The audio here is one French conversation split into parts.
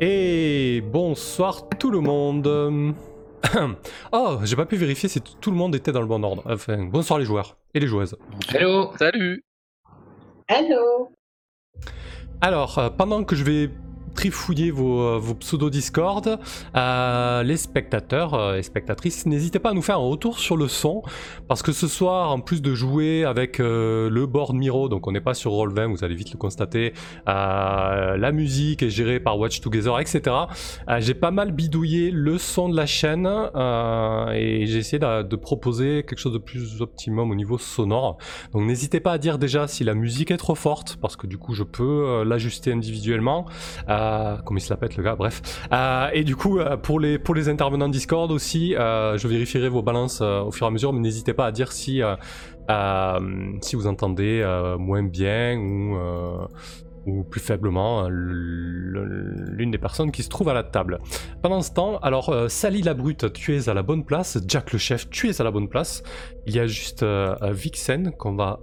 Et bonsoir tout le monde. oh, j'ai pas pu vérifier si tout le monde était dans le bon ordre. Enfin, bonsoir les joueurs et les joueuses. Hello, salut. Hello. Alors, euh, pendant que je vais trifouiller vos, euh, vos pseudo Discord. Euh, les spectateurs euh, et spectatrices, n'hésitez pas à nous faire un retour sur le son, parce que ce soir, en plus de jouer avec le board Miro, donc on n'est pas sur Roll20, vous allez vite le constater, la musique est gérée par Watch Together, etc. j'ai pas mal bidouillé le son de la chaîne et j'ai essayé de, proposer quelque chose de plus optimum au niveau sonore. Donc n'hésitez pas à dire déjà si la musique est trop forte, parce que du coup je peux l'ajuster individuellement. Comment il se la pète le gars, bref. Euh, et du coup, euh, pour, les, pour les intervenants Discord aussi, je vérifierai vos balances au fur et à mesure, mais n'hésitez pas à dire si, si vous entendez moins bien ou ou plus faiblement l'une des personnes qui se trouve à la table. Pendant ce temps, alors Sally la brute, tu es à la bonne place, Jack le chef, tu es à la bonne place. Il y a juste Vixen qu'on va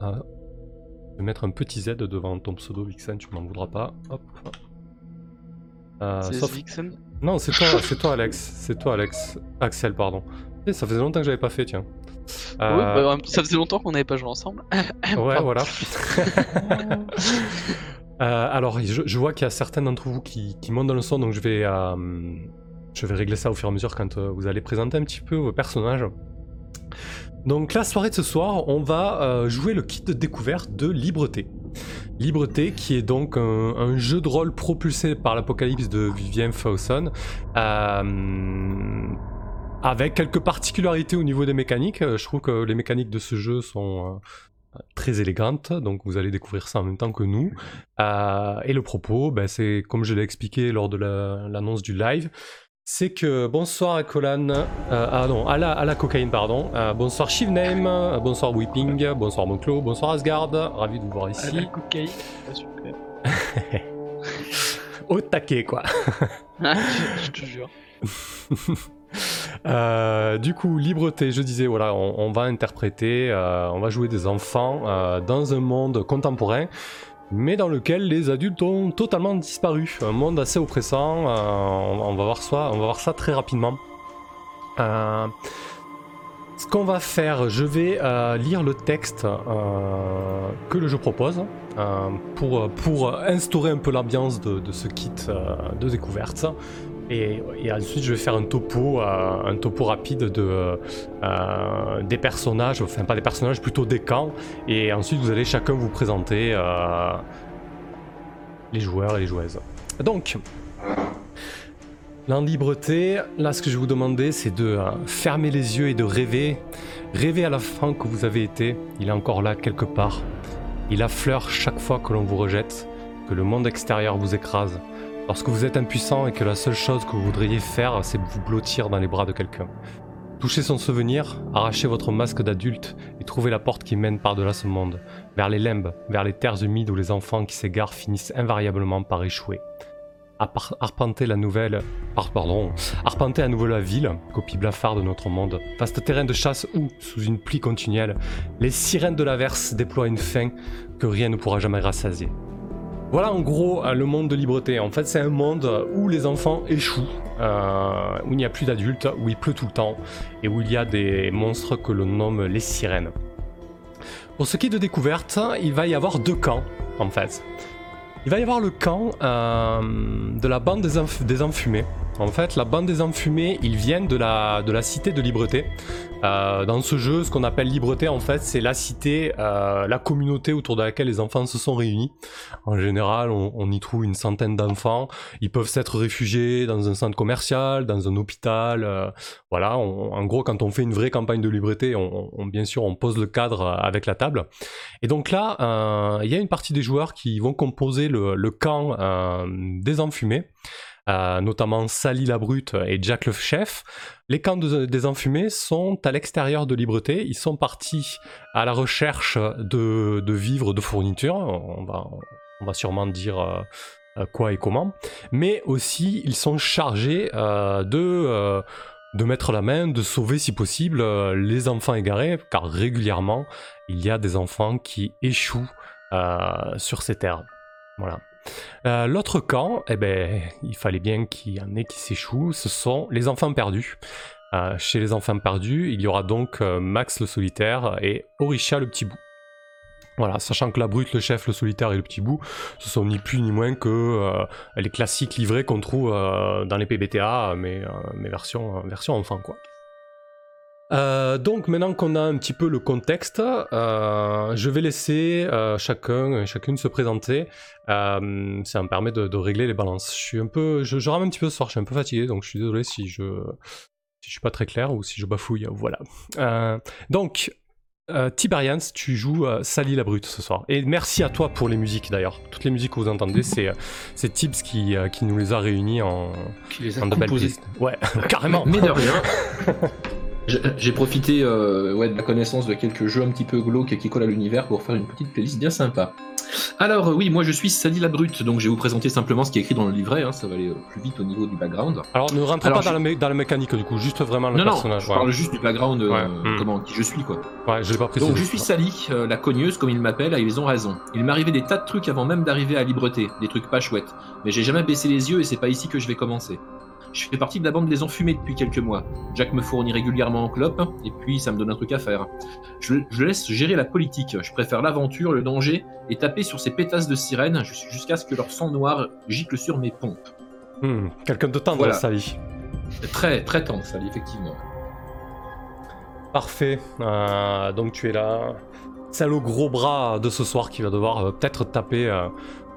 mettre un petit Z devant ton pseudo Vixen, tu m'en voudras pas. Hop. Euh, sauf... Vixen Non, c'est toi, c'est toi Alex. C'est toi Alex. Axel, pardon. Et eh, ça faisait longtemps que j'avais pas fait, tiens. Euh... Ouais, bah, ça faisait longtemps qu'on n'avait pas joué ensemble. ouais, voilà. euh, alors, je, je vois qu'il y a certains d'entre vous qui, qui, montent dans le son, donc je vais, je vais régler ça au fur et à mesure quand vous allez présenter un petit peu vos personnages. Donc la soirée de ce soir, on va jouer le kit de découverte de Libreté. Libreté qui est donc un, jeu de rôle propulsé par l'apocalypse de Vivien Fawson. Euh, avec quelques particularités au niveau des mécaniques. Euh, je trouve que les mécaniques de ce jeu sont très élégantes, donc vous allez découvrir ça en même temps que nous. et le propos, ben, c'est comme je l'ai expliqué lors de l'annonce du live, c'est que bonsoir à Colan, euh, ah non, à la, à la cocaïne, pardon. Euh, bonsoir Shivname, euh, bonsoir Weeping, bonsoir Monclo, bonsoir Asgard, ravi de vous voir ici. À la cocaïne, ah, super. Au taquet, quoi. Ah, je, te jure. du coup, libreté, je disais, voilà, on, on va interpréter, on va jouer des enfants dans un monde contemporain mais dans lequel les adultes ont totalement disparu. Un monde assez oppressant, euh, on, va voir ça, très rapidement. Euh, ce qu'on va faire, je vais euh, lire le texte que le jeu propose pour, instaurer un peu l'ambiance de, ce kit de découverte. Et, ensuite, je vais faire un topo, euh, rapide de, euh, des personnages, enfin pas des personnages, plutôt des camps. Et ensuite, vous allez chacun vous présenter euh, les joueurs et les joueuses. Donc, en libreté, là, ce que je vais vous demander, c'est de fermer les yeux et de rêver. Rêver à la fin que vous avez été. Il est encore là quelque part. Il affleure chaque fois que l'on vous rejette, que le monde extérieur vous écrase Lorsque vous êtes impuissant et que la seule chose que vous voudriez faire, c'est vous blottir dans les bras de quelqu'un. Touchez son souvenir, arrachez votre masque d'adulte et trouvez la porte qui mène par-delà ce monde, vers les limbes, vers les terres humides où les enfants qui s'égarent finissent invariablement par échouer. Arpentez la nouvelle, pardon, arpentez à nouveau la ville, copie blafard de notre monde, vaste terrain de chasse où, sous une pluie continuelle, les sirènes de l'averse déploient une faim que rien ne pourra jamais rassasier. Voilà en gros euh, le monde de Libreté. En fait, c'est un monde où les enfants échouent, euh, où il n'y a plus d'adultes, où il pleut tout le temps et où il y a des monstres que l'on nomme les sirènes. Pour ce qui est de découverte, il va y avoir deux camps en fait. Il va y avoir le camp euh, de la bande des, des enfumés. En fait, la bande des enfumés, ils viennent de la, de la cité de Libreté. Euh, dans ce jeu, ce qu'on appelle Libreté, en fait, c'est la cité, euh, la communauté autour de laquelle les enfants se sont réunis. En général, on, y trouve une centaine d'enfants. Ils peuvent s'être réfugiés dans un centre commercial, dans un hôpital. Euh, voilà, en gros, quand on fait une vraie campagne de Libreté, on, bien sûr, on pose le cadre avec la table. Et donc là, il y a une partie des joueurs qui vont composer le, le camp des enfumés. Euh, notamment Sally la Brute et Jack le Chef. Les camps des enfumés sont à l'extérieur de Libreté. Ils sont partis à la recherche de, vivres, de fournitures. On va, on va sûrement dire euh, quoi et comment. Mais aussi, ils sont chargés euh, de de mettre la main, de sauver si possible les enfants égarés, car régulièrement il y a des enfants qui échouent sur ces terres. Voilà. L'autre camp, eh ben, il fallait bien qu'il y en ait qui s'échouent, ce sont les enfants perdus. chez les enfants perdus, il y aura donc Max le solitaire et Orisha le petit bout. Voilà, sachant que la brute, le chef, le solitaire et le petit bout, ce sont ni plus ni moins que euh, les classiques livrés qu'on trouve euh, dans les PBTA, mais, euh, version, version enfant quoi. Donc maintenant qu'on a un petit peu le contexte, je vais laisser chacun et chacune se présenter. ça me permet de, régler les balances. Je suis un peu, je, rame un petit peu ce soir, je suis un peu fatigué, donc je suis désolé si je si je suis pas très clair ou si je bafouille. Voilà. donc euh, Tiberians, tu joues euh, Sally la Brute ce soir. Et merci à toi pour les musiques d'ailleurs. Toutes les musiques que vous entendez, c'est euh, Tibbs qui, qui nous les a réunies en, qui les a composées. Ouais, carrément. Mais de rien. J'ai profité ouais, de la connaissance de quelques jeux un petit peu glauques qui collent à l'univers pour faire une petite playlist bien sympa. Alors oui, moi je suis Sally la Brute, donc je vais vous présenter simplement ce qui est écrit dans le livret, hein, ça va aller euh, plus vite au niveau du background. Alors ne rentrez pas dans, la dans, la mécanique du coup, juste vraiment le personnage. Non, je parle juste du background, euh, hmm. comment, qui je suis quoi. Ouais, je l'ai pas précisé. Donc je suis Sally, euh, la cogneuse comme ils m'appellent, et ils ont raison. Il m'arrivait des tas de trucs avant même d'arriver à Libreté, des trucs pas chouettes. Mais j'ai jamais baissé les yeux et c'est pas ici que je vais commencer. Je fais partie de la bande des enfumés depuis quelques mois. Jack me fournit régulièrement en clope, et puis ça me donne un truc à faire. Je, laisse gérer la politique. Je préfère l'aventure, le danger, et taper sur ces pétasses de sirènes jusqu'à ce que leur sang noir gicle sur mes pompes. Hmm, quelqu'un de tendre, voilà. Sally. Très, très tendre, Sally, effectivement. Parfait. Euh, donc tu es là. C'est le gros bras de ce soir qui va devoir euh, peut-être taper euh,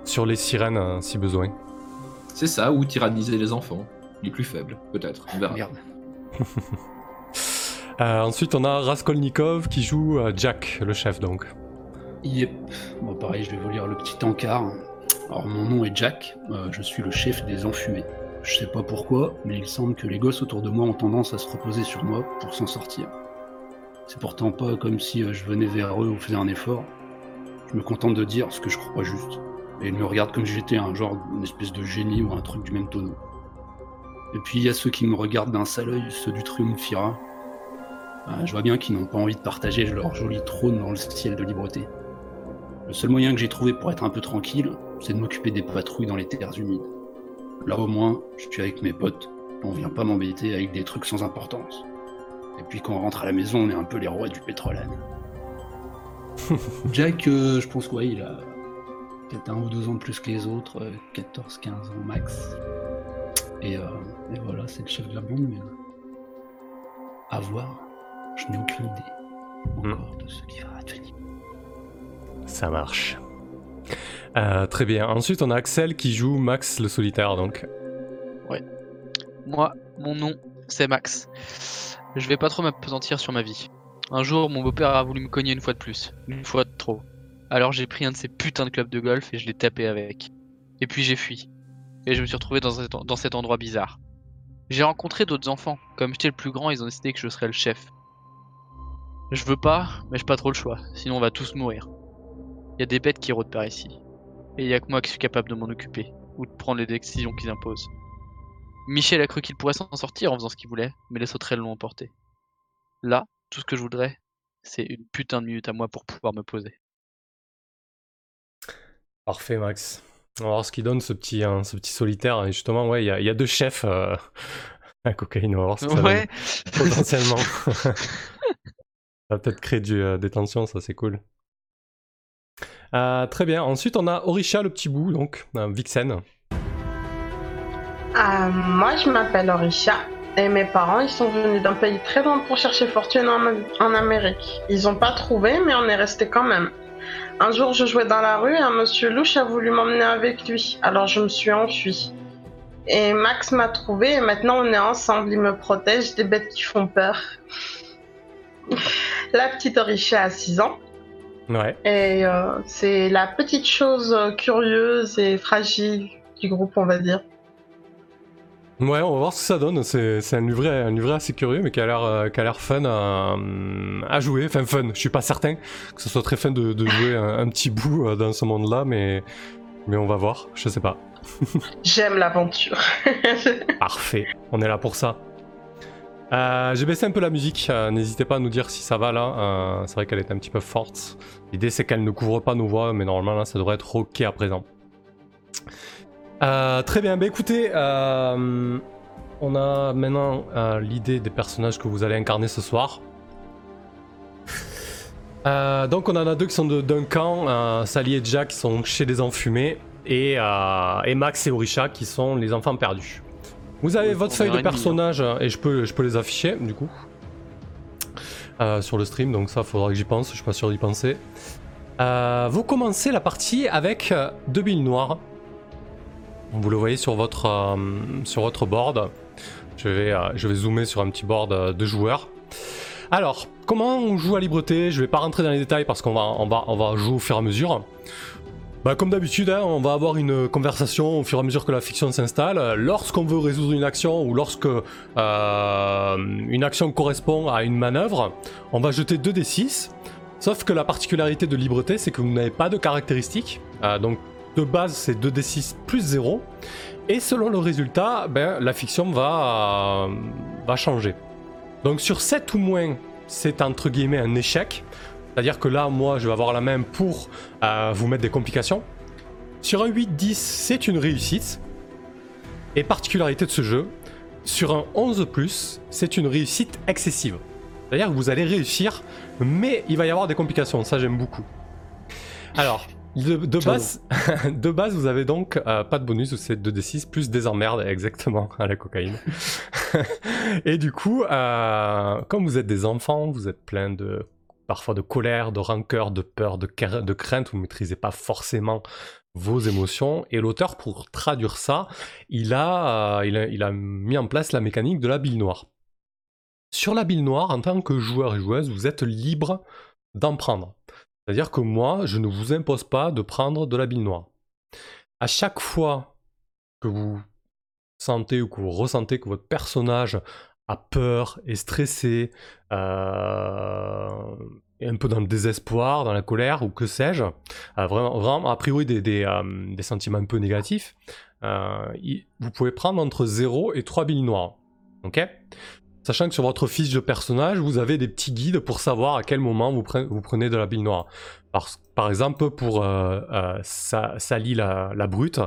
sur les sirènes si besoin. C'est ça, ou tyranniser les enfants les plus faibles, peut-être. On verra. Euh, ensuite, on a Raskolnikov qui joue euh, Jack, le chef, donc. Yep. Bon, pareil, je vais vous lire le petit encart. Alors, mon nom est Jack, euh, je suis le chef des enfumés. Je sais pas pourquoi, mais il semble que les gosses autour de moi ont tendance à se reposer sur moi pour s'en sortir. C'est pourtant pas comme si je venais vers eux ou faisais un effort. Je me contente de dire ce que je crois juste. Et ils me regardent comme si j'étais un genre, une espèce de génie ou un truc du même tonneau. Et puis il y a ceux qui me regardent d'un sale œil, ceux du triumvirat. Euh, je vois bien qu'ils n'ont pas envie de partager leur joli trône dans le ciel de liberté. Le seul moyen que j'ai trouvé pour être un peu tranquille, c'est de m'occuper des patrouilles dans les terres humides. Là au moins, je suis avec mes potes, on vient pas m'embêter avec des trucs sans importance. Et puis quand on rentre à la maison, on est un peu les rois du pétrole. Jack, euh, je pense quoi, il a peut-être un ou deux ans de plus que les autres, 14-15 euh, ans max. Et, euh, et voilà, c'est le chef de la bande, mais à voir, je n'ai aucune idée encore de ce qui va advenir. Ça marche. Euh, très bien. Ensuite, on a Axel qui joue Max le solitaire, donc. Ouais. Moi, mon nom, c'est Max. Je vais pas trop m'apesantir sur ma vie. Un jour, mon beau-père a voulu me cogner une fois de plus. Une fois de trop. Alors j'ai pris un de ces putains de clubs de golf et je l'ai tapé avec. Et puis j'ai fui et je me suis retrouvé dans cet, endroit bizarre. J'ai rencontré d'autres enfants. Comme j'étais le plus grand, ils ont décidé que je serais le chef. Je veux pas, mais j'ai pas trop le choix, sinon on va tous mourir. Il y a des bêtes qui rôdent par ici. Et il y a que moi qui suis capable de m'en occuper, ou de prendre les décisions qu'ils imposent. Michel a cru qu'il pourrait s'en sortir en faisant ce qu'il voulait, mais les sauterelles l'ont emporté. Là, tout ce que je voudrais, c'est une putain de minute à moi pour pouvoir me poser. Parfait, Max. On va voir ce qui donne ce petit, hein, ce petit solitaire. Et justement, ouais, il y, a deux chefs euh, à cocaïne. On va voir ce que ça ouais. donne, potentiellement. ça va peut-être créer du, euh, des tensions, ça c'est cool. Euh, très bien. Ensuite, on a Orisha, le petit bout, donc, Vixen. moi, je m'appelle Orisha. Et mes parents, ils sont venus d'un pays très loin pour chercher fortune en, en Amérique. Ils n'ont pas trouvé, mais on est resté quand même. Un jour, je jouais dans la rue et un monsieur louche a voulu m'emmener avec lui. Alors je me suis enfuie. Et Max m'a trouvé et maintenant on est ensemble. Il me protège des bêtes qui font peur. la petite Orisha a 6 ans. Ouais. Et euh, c'est la petite chose curieuse et fragile du groupe, on va dire. Ouais, on va voir ce que ça donne. C'est, un, livret, un livret assez curieux, mais qui a l'air, euh, qui a l'air fun à, jouer. Enfin, fun. Je suis pas certain que ce soit très fun de, jouer un, petit bout euh, dans ce monde-là, mais, mais on va voir. Je sais pas. J'aime l'aventure. Parfait. On est là pour ça. Euh, j'ai baissé un peu la musique. n'hésitez pas à nous dire si ça va là. c'est vrai qu'elle est un petit peu forte. L'idée c'est qu'elle ne couvre pas nos voix, mais normalement là ça devrait être ok à présent. Euh, très bien, bah écoutez, euh, on a maintenant euh, l'idée des personnages que vous allez incarner ce soir. Donc on en a deux qui sont de- d'un camp, Sally et Jack qui sont chez les enfumés, et, et Max et Orisha qui sont les enfants perdus. Vous avez Oui, votre feuille de une personnage, et je peux, je peux les afficher du coup. sur le stream, donc ça faudra que j'y pense, je suis pas sûr d'y penser. Vous commencez la partie avec deux billes noires. Vous le voyez sur votre, euh, sur votre board. Je vais, euh, je vais zoomer sur un petit board euh, de joueurs. Alors, comment on joue à libreté? Je vais pas rentrer dans les détails parce qu'on va, on va, on va jouer au fur et à mesure. Bah, comme d'habitude, hein, on va avoir une conversation au fur et à mesure que la fiction s'installe. Lorsqu'on veut résoudre une action ou lorsque une action correspond à une manœuvre, on va jeter 2 d 6. Sauf que la particularité de libreté, c'est que vous n'avez pas de caractéristiques. Donc de base, c'est 2 d 6 plus 0. Et selon le résultat, ben, la fiction va, va changer. Donc sur 7 ou moins, c'est entre guillemets un échec. C'est-à-dire que là, moi, je vais avoir la main pour euh, vous mettre des complications. Sur un 8-10, c'est une réussite. Et particularité de ce jeu, sur un 11+, c'est une réussite excessive. C'est-à-dire que vous allez réussir, mais il va y avoir des complications. Ça, j'aime beaucoup. Alors, de, base, de base, vous avez donc euh, pas de bonus, c'est 2d6 plus des emmerdes, exactement, à la cocaïne. Et du coup, euh, comme vous êtes des enfants, vous êtes plein de parfois de colère, de rancœur, de peur, de, cra- de crainte, vous ne maîtrisez pas forcément vos émotions. Et l'auteur, pour traduire ça, il a, euh, il a, il a mis en place la mécanique de la bille noire. Sur la bille noire, en tant que joueur et joueuse, vous êtes libre d'en prendre. C'est-à-dire que moi, je ne vous impose pas de prendre de la bille noire. À chaque fois que vous sentez ou que vous ressentez que votre personnage a peur, est stressé, euh, est un peu dans le désespoir, dans la colère ou que sais-je, euh, vraiment, vraiment, a priori des, euh, sentiments un peu négatifs, euh, vous pouvez prendre entre 0 et 3 billes noires. Ok? Sachant que sur votre fiche de personnage, vous avez des petits guides pour savoir à quel moment vous, pre- vous prenez de la bille noire. Par, exemple, pour euh, euh, Sa- Sally la, brute,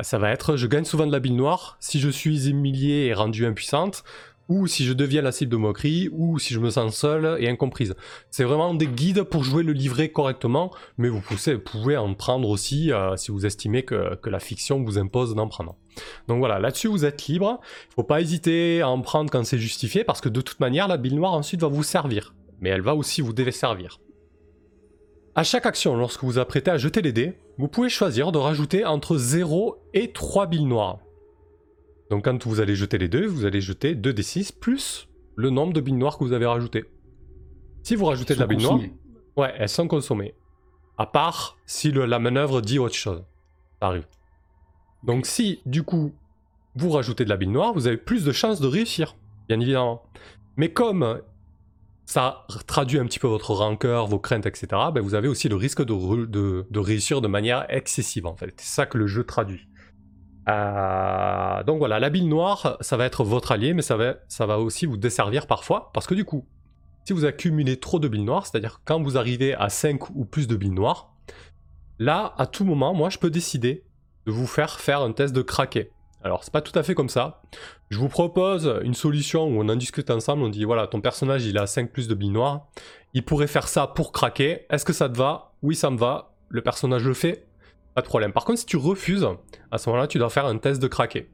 ça va être je gagne souvent de la bille noire si je suis humiliée et rendue impuissante, ou si je deviens la cible de moquerie, ou si je me sens seule et incomprise. C'est vraiment des guides pour jouer le livret correctement, mais vous pouvez, en prendre aussi euh, si vous estimez que la fiction vous impose d'en prendre. Donc voilà, là-dessus vous êtes libre. Il faut pas hésiter à en prendre quand c'est justifié, parce que de toute manière, la bille noire ensuite va vous servir. Mais elle va aussi vous desservir. À chaque action, lorsque vous apprêtez à jeter les dés, vous pouvez choisir de rajouter entre 0 et 3 billes noires. Donc quand vous allez jeter les deux, vous allez jeter 2d6 plus le nombre de billes noires que vous avez rajouté. Si vous rajoutez de la bille noire, ouais, elles sont consommées. À part si le- la manœuvre dit autre chose. Ça arrive. Donc si, du coup, vous rajoutez de la bille noire, vous avez plus de chances de réussir, bien évidemment. Mais comme ça traduit un petit peu votre rancœur, vos craintes, etc., ben vous avez aussi le risque de, réussir de manière excessive, en fait. C'est ça que le jeu traduit. Euh, donc voilà, la bille noire, ça va être votre allié, mais ça va, ça va aussi vous desservir parfois, parce que du coup, si vous accumulez trop de billes noires, c'est-à-dire quand vous arrivez à 5 ou plus de billes noires, là, à tout moment, moi, je peux décider de vous faire faire un test de craquer. Alors, c'est pas tout à fait comme ça. Je vous propose une solution où on en discute ensemble, on dit voilà, ton personnage, il a 5 plus de billes noires, il pourrait faire ça pour craquer, est-ce que ça te va? Oui, ça me va, le personnage le fait, pas de problème. Par contre, si tu refuses, à ce moment-là, tu dois faire un test de craquer.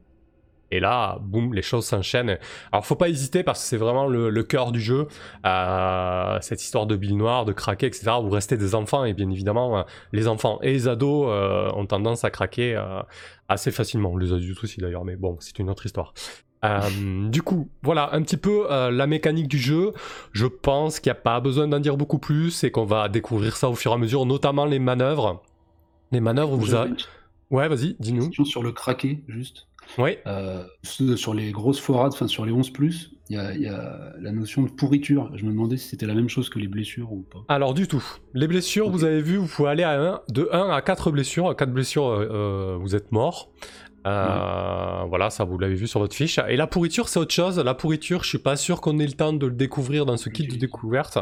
Et là, boum, les choses s'enchaînent. Alors, faut pas hésiter parce que c'est vraiment le, le cœur du jeu. euh, cette histoire de billes noires, de craquer, etc. Vous restez des enfants et bien évidemment, euh, les enfants et les ados euh, ont tendance à craquer euh, assez facilement. Les adultes aussi d'ailleurs, mais bon, c'est une autre histoire. Euh, du coup, voilà un petit peu euh, la mécanique du jeu. Je pense qu'il n'y a pas besoin d'en dire beaucoup plus et qu'on va découvrir ça au fur et à mesure, notamment les manœuvres. Les manœuvres, vous avez. Ouais, vas-y, dis-nous. question sur le craqué, juste. Oui. Euh, sur les grosses forades, enfin sur les 11, il y a, il y a la notion de pourriture. Je me demandais si c'était la même chose que les blessures ou pas. Alors du tout. Les blessures, vous avez vu, vous pouvez aller à un- de 1 à 4 blessures. À 4 blessures, euh, euh, vous êtes mort. Euh, Voilà, ça vous l'avez vu sur votre fiche. Et la pourriture, c'est autre chose. La pourriture, je suis pas sûr qu'on ait le temps de le découvrir dans ce kit de découverte.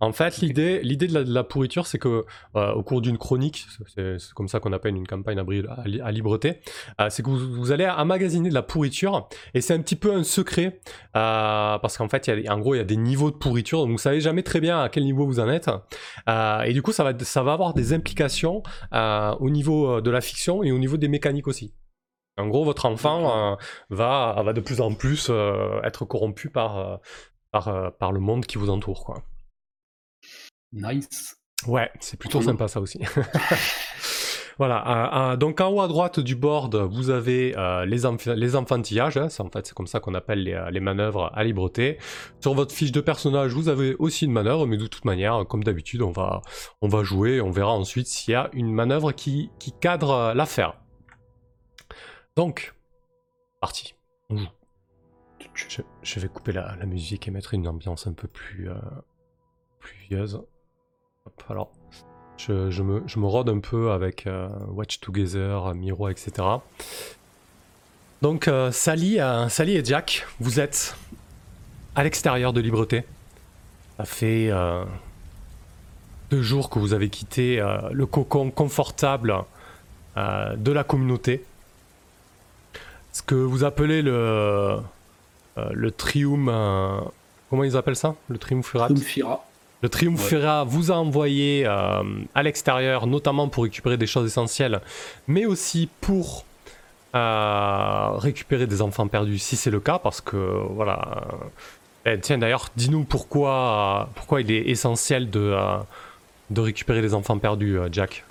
En fait, l'idée, l'idée de, la, de la pourriture, c'est que euh, au cours d'une chronique, c'est comme ça qu'on appelle une campagne à, à, li- à libreté, euh, c'est que vous, vous allez emmagasiner de la pourriture et c'est un petit peu un secret euh, parce qu'en fait, il y a, en gros, il y a des niveaux de pourriture, donc vous savez jamais très bien à quel niveau vous en êtes. Euh, et du coup, ça va, ça va avoir des implications euh, au niveau de la fiction et au niveau des mécaniques aussi. En gros, votre enfant euh, va, va de plus en plus euh, être corrompu par, euh, par, par le monde qui vous entoure. Quoi. Nice. Ouais, c'est plutôt sympa ça aussi. voilà, euh, euh, donc en haut à droite du board, vous avez euh, les, enf- les enfantillages, hein, c'est en fait c'est comme ça qu'on appelle les, les manœuvres à libreté. Sur votre fiche de personnage, vous avez aussi une manœuvre, mais de toute manière, comme d'habitude, on va, on va jouer, on verra ensuite s'il y a une manœuvre qui, qui cadre l'affaire. Donc, parti. Je, vais couper la, musique et mettre une ambiance un peu plus euh, pluvieuse. Alors, je, me, rôde un peu avec euh, Watch Together, Miro, etc. Donc, euh, Sally, euh, Sally et Jack, vous êtes à l'extérieur de Libreté. Ça fait deux jours que vous avez quitté le cocon confortable de la communauté. Ce que vous appelez le, euh, le trium. euh, comment ils appellent ça? Le triumvirat? Triumphira. le Triumvirat vous a envoyé euh, à l'extérieur, notamment pour récupérer des choses essentielles, mais aussi pour récupérer des enfants perdus, si c'est le cas, parce que voilà. eh, tiens, d'ailleurs, dis-nous pourquoi, pourquoi il est essentiel de, de récupérer des enfants perdus, Jack.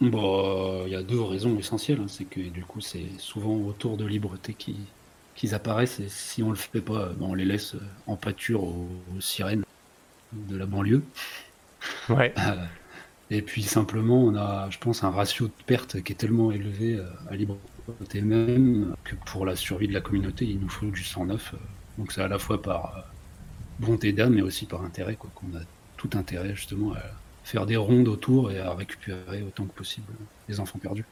Bon, il y a deux raisons essentielles. hein. C'est que du coup, c'est souvent autour de Libreté qui- qu'ils apparaissent. Et si on le fait pas, ben, on les laisse euh, en pâture aux, aux sirènes de la banlieue. Ouais. Euh, Et puis simplement, on a, je pense, un ratio de perte qui est tellement élevé euh, à Libreté même que pour la survie de la communauté, il nous faut du sang neuf. euh. Donc c'est à la fois par euh, bonté d'âme, mais aussi par intérêt, quoi. Qu'on a tout intérêt justement à faire des rondes autour et à récupérer autant que possible les enfants perdus.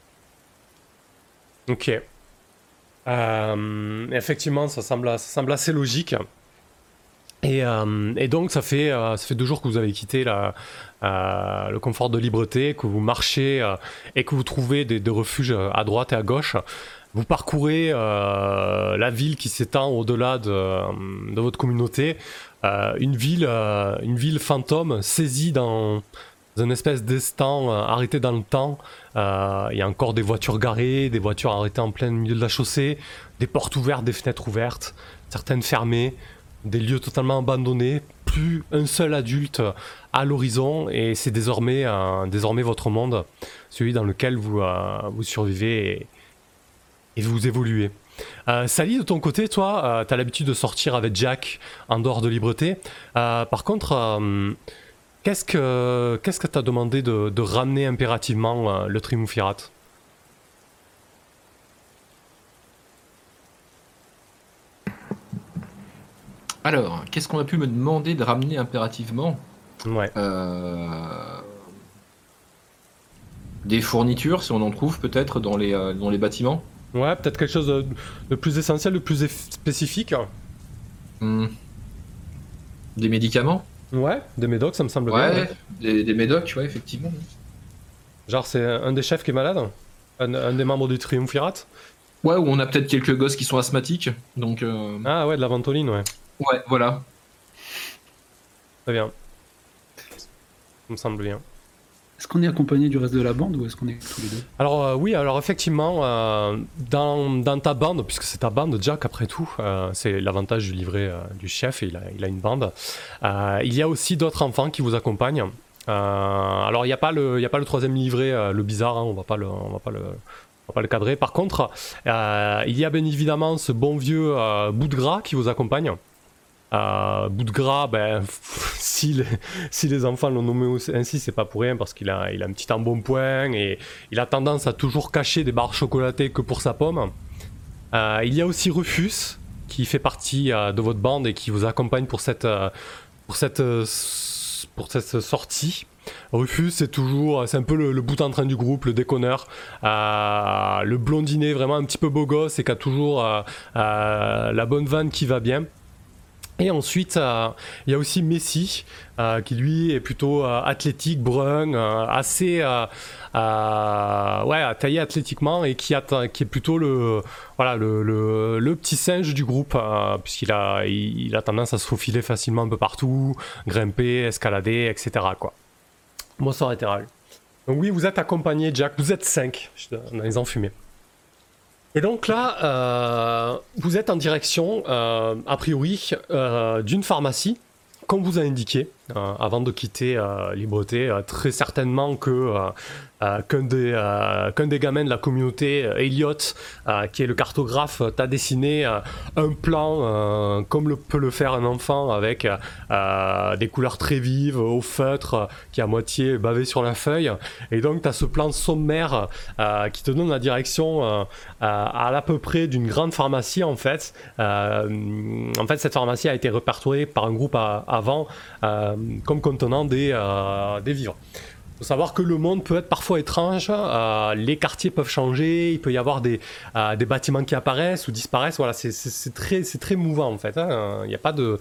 Ok. Euh, effectivement, ça semble, assez logique. Et, euh, donc, ça fait, euh, ça fait deux jours que vous avez quitté le confort de Libreté, que vous marchez et que vous trouvez des refuges à droite et à gauche. Vous parcourez euh, la ville qui s'étend au-delà de, de votre communauté. Euh, une, ville, euh, une ville fantôme saisie dans, dans une espèce d'instant euh, arrêté dans le temps. Euh, Il y a encore des voitures garées, des voitures arrêtées en plein milieu de la chaussée, des portes ouvertes, des fenêtres ouvertes, certaines fermées, des lieux totalement abandonnés, plus un seul adulte à l'horizon, et c'est désormais, euh, désormais votre monde, celui dans lequel vous, euh, survivez et vous évoluez. Euh, Sally, de ton côté, toi, tu as l'habitude de sortir avec Jack en dehors de Libreté. Euh, par contre, euh, qu'est-ce que qu'est-ce que t'as demandé de, de ramener impérativement euh, le Triumvirat? Alors, qu'est-ce qu'on a pu me demander de ramener impérativement? Ouais. Euh, Des fournitures, si on en trouve peut-être dans les, euh, dans les bâtiments? Ouais, peut-être quelque chose de, de plus essentiel, de plus spécifique. Hmm. Des médicaments? Ouais, des médocs, ça me semble bien. Ouais, ouais. des, des médocs, ouais, effectivement. Genre, c'est un des chefs qui est malade? Un, un des membres du Triumvirat? Ouais, ou on a peut-être quelques gosses qui sont asthmatiques, donc... euh, Ah ouais, de la ventoline, ouais. Ouais, voilà. Très bien. Ça me semble bien. Est-ce qu'on est accompagné du reste de la bande ou est-ce qu'on est tous les deux Alors euh, oui, alors effectivement, euh, dans, ta bande, puisque c'est ta bande, Jack, après tout, euh, c'est l'avantage du livret du chef, il a, il a une bande. Il y a aussi d'autres enfants qui vous accompagnent. Alors il n'y a, pas le- y a pas le troisième livret, le bizarre, hein, on va pas le... On va pas le on va pas le cadrer. Par contre, il y a bien évidemment ce bon vieux bout de gras qui vous accompagne. Euh, bout de gras, ben, si, les, enfants l'ont nommé ainsi, c'est pas pour rien parce qu'il a, il a un petit embonpoint et il a tendance à toujours cacher des barres chocolatées que pour sa pomme. Euh, il y a aussi Rufus qui fait partie euh, de votre bande et qui vous accompagne pour cette, sortie. Rufus, c'est toujours, c'est un peu le, le bout en train du groupe, le déconneur, le blondinet vraiment un petit peu beau gosse et qui a toujours la bonne vanne qui va bien. Et ensuite, euh, il y a aussi Messi, euh, qui lui est plutôt euh, athlétique, brun, assez ouais, taillé athlétiquement et qui, est plutôt le, voilà, le, petit singe du groupe, puisqu'il a, il a tendance à se faufiler facilement un peu partout, grimper, escalader, etc. Quoi. Bonsoir Etheral. Donc oui, vous êtes accompagné, Jack, vous êtes 5 dans les enfumés. Et donc là, euh, vous êtes en direction, euh, a priori, euh, d'une pharmacie, comme vous a indiqué, euh, avant de quitter euh, euh, très certainement que euh, qu'un des, des gamins de la communauté, Elliot, qui est le cartographe, t'a dessiné un plan comme le, peut le faire un enfant avec des couleurs très vives, au feutre, qui est à moitié bavé sur la feuille. Et donc, tu as ce plan sommaire qui te donne la direction à, à peu près d'une grande pharmacie, en fait. En fait, cette pharmacie a été répertoriée par un groupe avant comme contenant des, euh, des vivres. Faut savoir que le monde peut être parfois étrange, euh, les quartiers peuvent changer, il peut y avoir des, euh, des bâtiments qui apparaissent ou disparaissent. Voilà, c'est- très, très mouvant en fait. hein. Il n'y a pas de,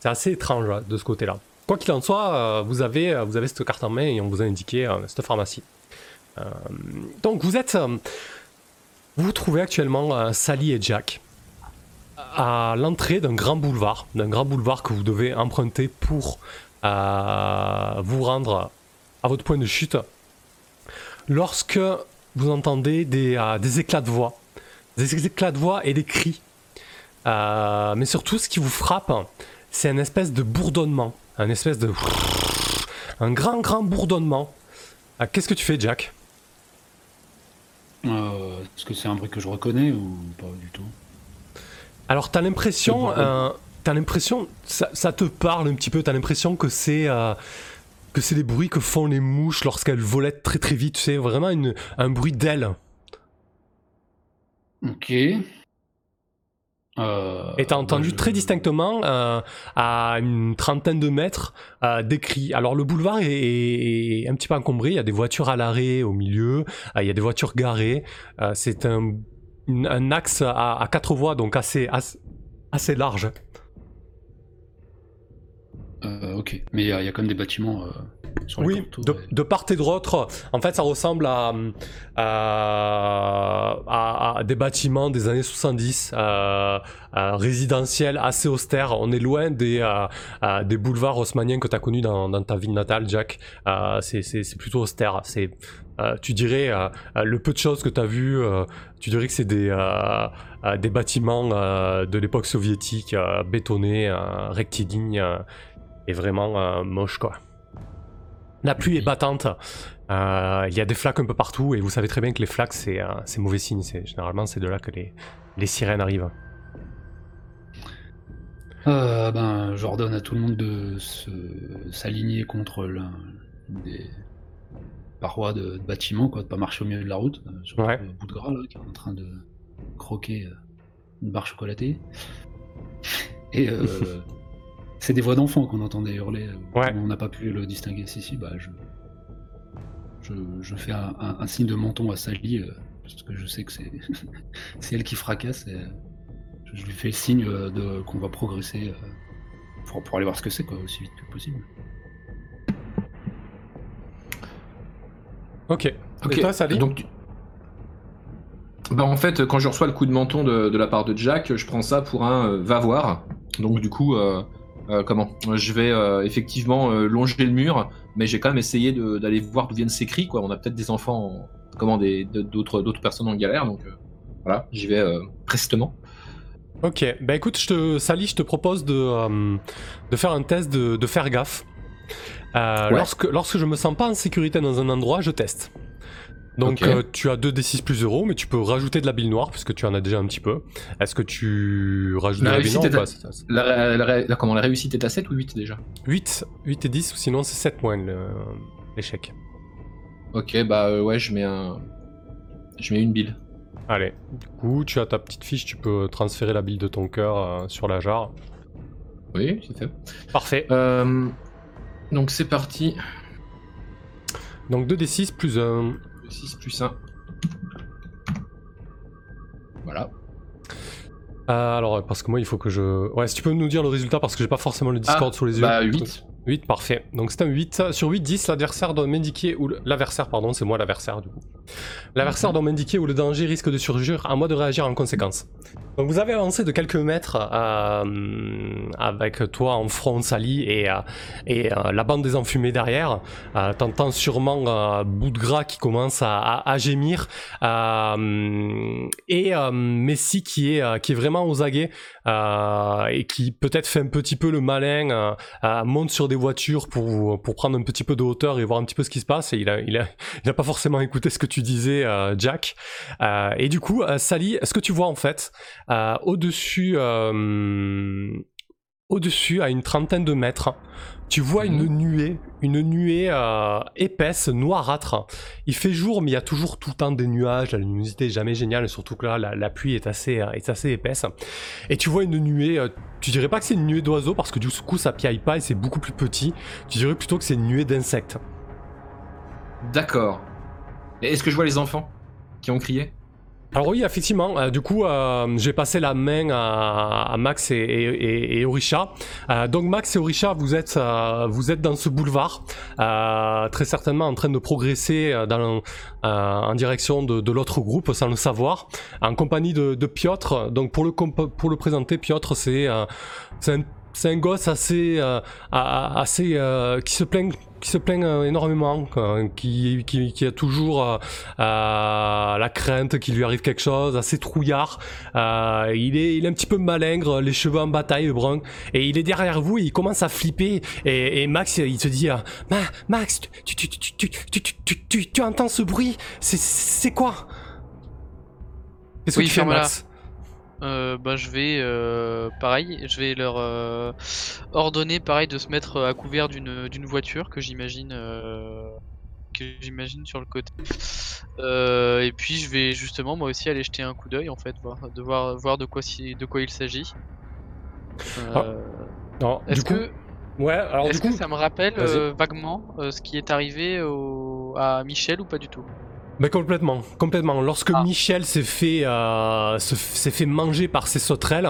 c'est assez étrange hein, de ce côté-là. Quoi qu'il en soit, euh, vous avez, euh, vous avez cette carte en main et on vous a indiqué euh, cette pharmacie. Euh, donc vous êtes, euh, vous vous trouvez actuellement euh, Sally et Jack à l'entrée d'un grand boulevard, d'un grand boulevard que vous devez emprunter pour euh, vous rendre à votre point de chute. Lorsque vous entendez des, euh, des éclats de voix, des éclats de voix et des cris, Euh, mais surtout ce qui vous frappe, c'est un espèce de bourdonnement, un espèce de un grand grand bourdonnement. Euh, Qu'est-ce que tu fais, Jack? Est-ce que c'est un bruit que je reconnais ou pas du tout? Alors, t'as l'impression, t'as l'impression, ça, ça te parle un petit peu. T'as l'impression que c'est euh, que c'est les bruits que font les mouches lorsqu'elles volettent très très vite. Sais, vraiment une, un bruit d'ailes. Ok. Euh, Et t'as entendu bah, je- très distinctement, euh, à une trentaine de mètres, euh, des cris. Alors le boulevard est, est un petit peu encombré, il y a des voitures à l'arrêt au milieu, il y a des voitures garées. C'est un, un axe à, à quatre voies, donc assez, assez, assez large. Euh, ok. Mais il y, a il y a quand même des bâtiments euh, sur les Oui, de, ouais. de part et d'autre, en fait, ça ressemble à, à, à- des bâtiments des années 70, euh, euh, résidentiels assez austères. On est loin des, euh, euh, des boulevards haussmanniens que tu as connus dans, dans ta ville natale, Jack. Euh, c'est- plutôt austère. C'est, euh, tu dirais, euh, euh, le peu de choses que tu as vu, euh, tu dirais que c'est des, euh, euh, des bâtiments euh, de l'époque soviétique, euh, bétonnés, euh, rectilignes, et vraiment euh, moches, quoi. La pluie est battante. Euh, il y a des flaques un peu partout et vous savez très bien que les flaques c'est euh, mauvais signe. C'est généralement c'est de là que les, les sirènes arrivent. Euh, ben, j'ordonne à tout le monde de s'aligner contre l'un des parois de, de bâtiments, quoi, de pas marcher au milieu de la route, euh, sur Ouais. le bout de gras là, qui est en train de croquer une barre chocolatée. Et c'est des voix d'enfants qu'on entendait hurler. euh, Ouais. On n'a pas pu le distinguer ici, bah je, je, je fais un, un- un signe de menton à Sally, euh, parce que je sais que c'est c'est elle qui fracasse. Et, euh, je, je lui fais le signe euh, de qu'on va progresser euh, pour, pour aller voir ce que c'est, quoi, aussi vite que possible. Ok. Ok, Et toi, Sally? Donc tu- bah en fait, quand je reçois le coup de menton de, de la part de Jack, je prends ça pour un euh, va voir. Donc du coup, euh, euh, comment? Je vais euh, effectivement euh, longer le mur, mais j'ai quand même essayé d'aller voir d'où viennent ces cris. Quoi. On a peut-être des enfants, en- comment d'autres d'autres personnes en galère, donc euh, voilà, j'y vais euh, prestement. Ok. Bah écoute, je te, Sally, je te propose de, euh, de faire un test de, de faire gaffe. Euh, Ouais. lorsque, lorsque je me sens pas en sécurité dans un endroit, je teste. Donc euh, tu as 2d6 plus 0, mais tu peux rajouter de la bile noire puisque tu en as déjà un petit peu. Est-ce que tu rajoutes La de la bile réussite noire est pas La, ré- la ré- la- comment, la réussite est à 7 ou 8 déjà? 8, 8 et 10, ou sinon c'est 7 points le- l'échec. Ok, bah euh, ouais, je mets un. Je mets une bille. Allez, du coup, tu as ta petite fiche, tu peux transférer la bille de ton cœur euh, sur la jarre. Oui, c'est fait. Parfait. Euh, donc c'est parti. Donc 2d6 plus 1. 6 plus 1. Voilà. Euh, alors, parce que moi, il faut que je. Ouais, si tu peux nous dire le résultat, parce que j'ai pas forcément le Discord Ah, sous les yeux. Bah 8. 8, parfait. Donc c'est un 8. Sur 8, 10, l'adversaire doit m'indiquer où. L'adversaire, pardon, c'est moi l'adversaire du coup. L'adversaire doit m'indiquer où le danger risque de surgir, à moi de réagir en conséquence. Donc vous avez avancé de quelques mètres euh, avec toi en front, Sally, et, euh, et euh, la bande des enfumés derrière. T'entends sûrement euh, bout de gras qui commence à, à- à gémir. Et Messi qui est, qui est vraiment aux aguets et qui peut-être fait un petit peu le malin. monte sur des voitures pour, prendre un petit peu de hauteur et voir un petit peu ce qui se passe. Et il a, il a, il a pas forcément écouté ce que tu disais, euh, Jack. Euh, et du coup, euh, Sally, est-ce que tu vois en fait au-dessus, au-dessus, à une trentaine de mètres, tu vois une nuée, une nuée euh, épaisse, noirâtre. Il fait jour, mais il y a toujours tout le temps des nuages. La luminosité est jamais géniale, et surtout que là, la, la pluie est assez, euh, est assez épaisse. Et tu vois une nuée, euh, tu dirais pas que c'est une nuée d'oiseaux parce que du coup ça piaille pas et c'est beaucoup plus petit. Tu dirais plutôt que c'est une nuée d'insectes. D'accord. Et Est-ce que je vois les enfants qui ont crié? Alors oui, effectivement, euh, du coup euh, j'ai passé la main à, à Max et, et, et- Orisha. Euh, donc Max et Orisha, vous êtes, euh, vous êtes dans ce boulevard, euh, très certainement en train de progresser euh, dans, en direction de, de l'autre groupe sans le savoir, en compagnie de, de Piotr. Donc pour le, pour le présenter, Piotr c'est un, c'est un gosse assez, euh, assez euh, qui se plaint qui se plaint euh, énormément, qui, a toujours la crainte qu'il lui arrive quelque chose, assez trouillard. Il, est, un petit peu malingre, les cheveux en bataille, le brun. Et il est derrière vous, et il commence à flipper. Et, Max, il se dit, Max, tu, tu, tu, tu, entends ce bruit? C'est quoi? Qu'est-ce que oui, tu fais, Max? Euh, bah, je vais, euh, pareil, je vais leur euh, ordonner, pareil, de se mettre à couvert d'une d'une voiture que j'imagine euh, que j'imagine sur le côté. Euh, et puis je vais justement moi aussi aller jeter un coup d'œil en fait, voir de voir voir de quoi si- de quoi il s'agit. Non, du Est-ce coup, que ouais, alors du est-ce coup, que ça me rappelle vaguement ce qui est arrivé au- à Michel ou pas du tout? Mais complètement, complètement. Lorsque Ah. Michel s'est fait, euh, se- s'est fait manger par ses sauterelles,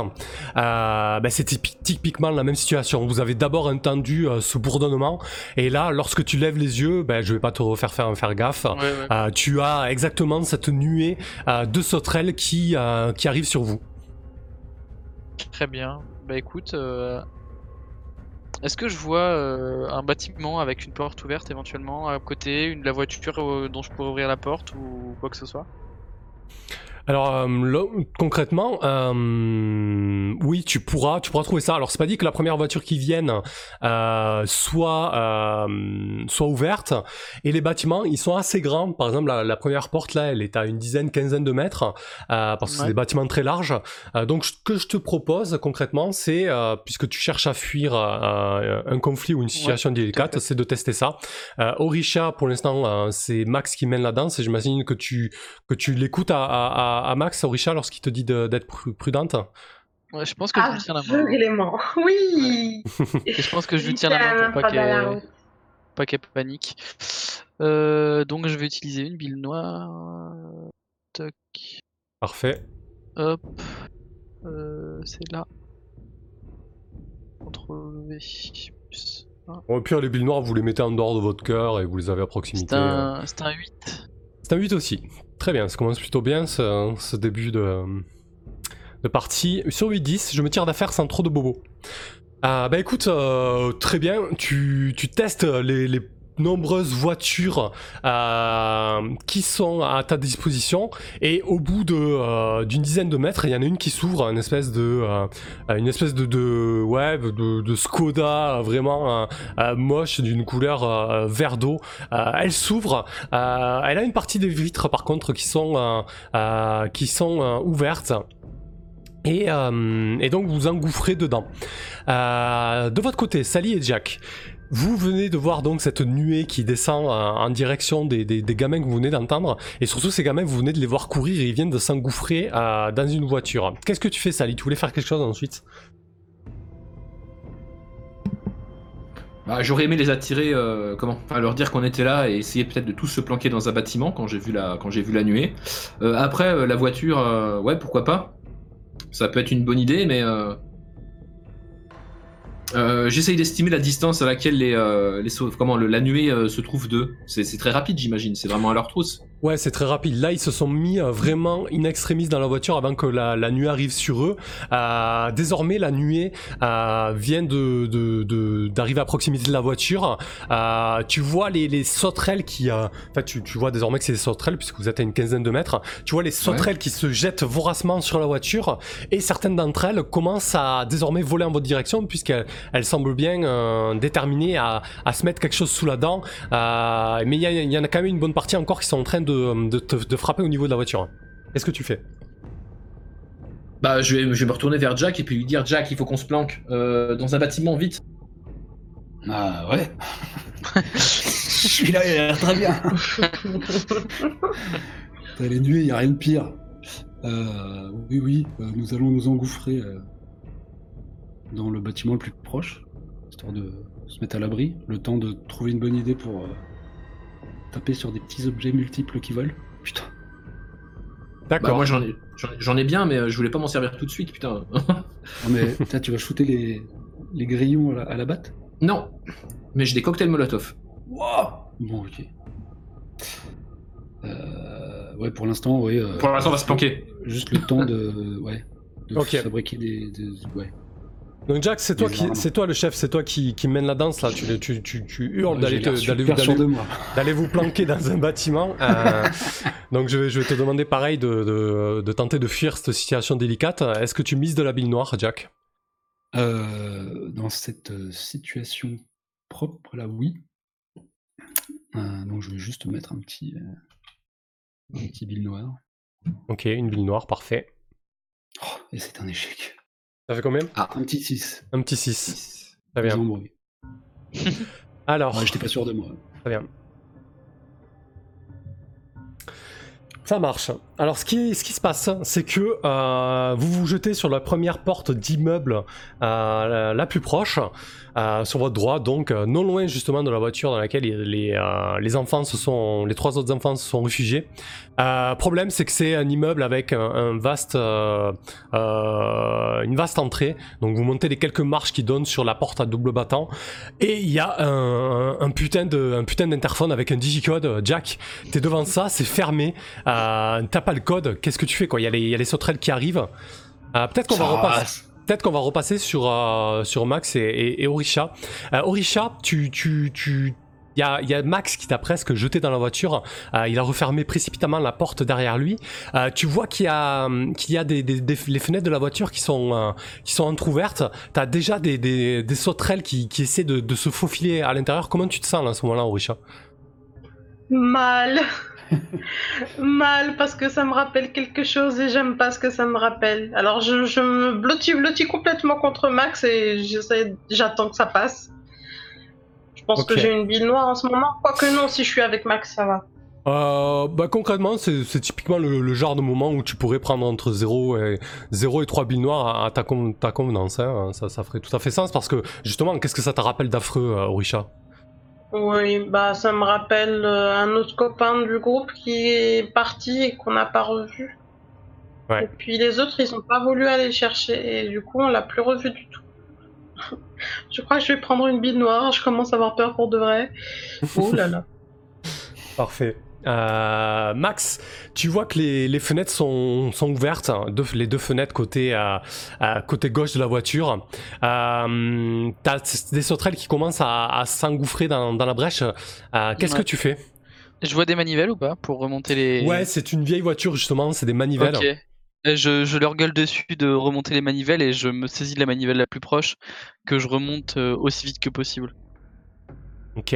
euh, ben, c'était typi- typiquement la même situation. Vous avez d'abord entendu euh, ce bourdonnement, et là, lorsque tu lèves les yeux, ben, je vais pas te refaire faire, faire gaffe. Ouais, ouais. Euh, tu as exactement cette nuée de sauterelles qui, qui arrive sur vous. Très bien. Bah écoute, est-ce que je vois euh, un bâtiment avec une porte ouverte éventuellement à côté, une la voiture euh, dont je pourrais ouvrir la porte ou quoi que ce soit? Alors euh, là, concrètement, euh, oui, tu pourras, tu pourras trouver ça. Alors c'est pas dit que la première voiture qui vienne euh, soit euh, soit ouverte. Et les bâtiments, ils sont assez grands. Par exemple, la, la première porte là, elle est à une dizaine, quinzaine de mètres, euh, parce que c'est des bâtiments très larges. Euh, donc ce que je te propose concrètement, c'est euh, puisque tu cherches à fuir euh, un conflit ou une situation délicate, c'est de tester ça. Euh, Orisha, pour l'instant, c'est Max qui mène la danse. Et j'imagine que tu que tu l'écoutes à, à, à- à Max, Orisha, lorsqu'il te dit d'être pru- prudente. Ouais, je pense que je lui tiens la main. Oui Et je pense que je lui tiens la main pour pas qu'elle pas qu'elle panique. Euh, donc je vais utiliser une bille noire. Toc. Parfait. Hop. Euh, c'est là. CTRL V. un. Bon, au pire, les billes noires, vous les mettez en dehors de votre cœur et vous les avez à proximité. C'est un, c'est un 8. C'est un 8 aussi. Très bien, ça commence plutôt bien ce, début de, partie. Sur 8-10, je me tire d'affaire sans trop de bobos. Ah, bah écoute, euh, très bien, tu, tu testes les nombreuses voitures euh, qui sont à ta disposition et au bout de euh, d'une dizaine de mètres, il y en a une qui s'ouvre, une espèce de euh, une espèce de, de Skoda vraiment moche d'une couleur vert d'eau. Elle s'ouvre, elle a une partie des vitres par contre qui sont qui sont ouvertes. Et, et donc vous engouffrez dedans. De votre côté, Sally et Jack, vous venez de voir donc cette nuée qui descend euh, en direction des, gamins que vous venez d'entendre, et surtout ces gamins, vous venez de les voir courir et ils viennent de s'engouffrer euh, dans une voiture. Qu'est-ce que tu fais, Sally? Tu voulais faire quelque chose ensuite? Ah, J'aurais aimé les attirer, euh, comment Enfin, leur dire qu'on était là et essayer peut-être de tous se planquer dans un bâtiment quand j'ai vu la, quand j'ai vu la nuée. Après, la voiture, ouais, pourquoi pas Ça peut être une bonne idée, mais euh, j'essaye d'estimer la distance à laquelle les, euh, les comment le, la nuée euh, se trouve d'eux. C'est très rapide, j'imagine. C'est vraiment à leur trousse. Ouais, c'est très rapide. Là, ils se sont mis euh, vraiment in extremis dans la voiture avant que la, la nuée arrive sur eux. Euh, désormais, la nuée euh, vient de de- de- d'arriver à proximité de la voiture. Euh, tu vois les, les sauterelles qui... euh, Enfin, tu, tu vois désormais que c'est des sauterelles puisque vous êtes à une quinzaine de mètres. Tu vois les sauterelles qui se jettent voracement sur la voiture et certaines d'entre elles commencent à désormais voler en votre direction puisqu'elles elles semblent bien euh, déterminées à, à se mettre quelque chose sous la dent. Euh, mais il y, y en a quand même une bonne partie encore qui sont en train de, de, te- de frapper au niveau de la voiture. Qu'est-ce que tu fais Bah, je vais, je vais me retourner vers Jack et puis lui dire Jack, il faut qu'on se planque euh, dans un bâtiment vite. Ah ouais. Je suis là, il a l'air très bien. T'as les nuées, il a rien de pire. Euh, oui, oui, euh, nous allons nous engouffrer euh, dans le bâtiment le plus proche, histoire de se mettre à l'abri, le temps de trouver une bonne idée pour euh, taper sur des petits objets multiples qui volent. Putain. Bah, D'accord. moi, j'en ai, j'en- ai bien, mais euh, je voulais pas m'en servir tout de suite, putain. Non mais putain, tu vas shooter les, les grillons à la, à la batte? Non, mais j'ai des cocktails Molotov. Bon, ok. Euh, ouais, pour l'instant, ouais. euh, Pour l'instant, on va se planquer. Juste le temps de, ouais, de Ok. fabriquer des, des- ouais. Donc Jack, c'est toi, qui, c'est toi le chef, c'est toi qui, qui mène la danse là. Tu, tu, tu, tu hurles d'aller, d'aller, vous planquer dans un bâtiment. Euh, donc je vais, je vais te demander pareil de, de, de tenter de fuir cette situation délicate. Est-ce que tu mises de la bille noire, Jack? Euh, dans cette euh, situation propre là, oui. Euh, donc je vais juste mettre un petit, un petit bill noir. Ok, une bille noire, parfait. Oh, et c'est un échec. Ça fait combien? Un petit 6. Un petit 6. Très bien. Alors, Ouais, j'étais pas sûr de moi. Très bien. Ça marche. Alors, ce qui, se passe, c'est que euh, vous vous jetez sur la première porte d'immeuble euh, la, plus proche, euh, sur votre droit, donc non loin justement de la voiture dans laquelle les, enfants se sont, les trois autres enfants se sont réfugiés. Problème, c'est que c'est un immeuble avec une vaste entrée. Donc, vous montez les quelques marches qui donnent sur la porte à double battant. Et il y a un, putain d'interphone avec un digicode. Jack, t'es devant ça, c'est fermé. Le code. Qu'est-ce que tu fais quoi? Il y, a les- il y a les sauterelles qui arrivent. Euh, Peut-être qu'on va repasser. Peut-être qu'on va repasser sur, euh, sur Max et, et, et Orisha. Euh, Orisha, tu, tu, tu, il y a, il y a Max qui t'a presque jeté dans la voiture. Euh, il a refermé précipitamment la porte derrière lui. Euh, tu vois qu'il y a, hum, qu'il y a des, des- des- les fenêtres de la voiture qui sont, euh, qui sont entrouvertes. T'as déjà des, des, des sauterelles qui, qui essaient de, de se faufiler à l'intérieur. Comment tu te sens là, à ce moment-là, Orisha? Mal. Mal, parce que ça me rappelle quelque chose et j'aime pas ce que ça me rappelle. Alors je, je me blottis, blottis complètement contre Max et j'attends que ça passe. Je pense que j'ai une bille noire en ce moment. Quoique non, si je suis avec Max, ça va. Euh, bah concrètement, c'est c'est typiquement le, le genre de moment où tu pourrais prendre entre 0 et, 0 et 3 billes noires à, à ta, con- ta convenance. hein. Ça, ça ferait tout à fait sens parce que justement, qu'est-ce que ça te rappelle d'affreux, euh, Orisha? Oui, bah ça me rappelle euh, un autre copain du groupe qui est parti et qu'on n'a pas revu. Ouais. Et puis les autres, ils ont pas voulu aller le chercher et du coup, on l'a plus revu du tout. je crois que je vais prendre une bille noire. Je commence à avoir peur pour de vrai. Oh là là. Parfait. Euh, Max, tu vois que les, les fenêtres sont, sont ouvertes, hein, deux- les deux fenêtres côté, euh, euh, côté gauche de la voiture. Euh, T'as des sauterelles qui commencent à, à s'engouffrer dans, dans la brèche. Qu'est-ce Ouais. que tu fais? Je vois des manivelles ou pas pour remonter les. Ouais, c'est une vieille voiture justement, c'est des manivelles. Je, je leur gueule dessus de remonter les manivelles et je me saisis de la manivelle la plus proche que je remonte aussi vite que possible. Ok.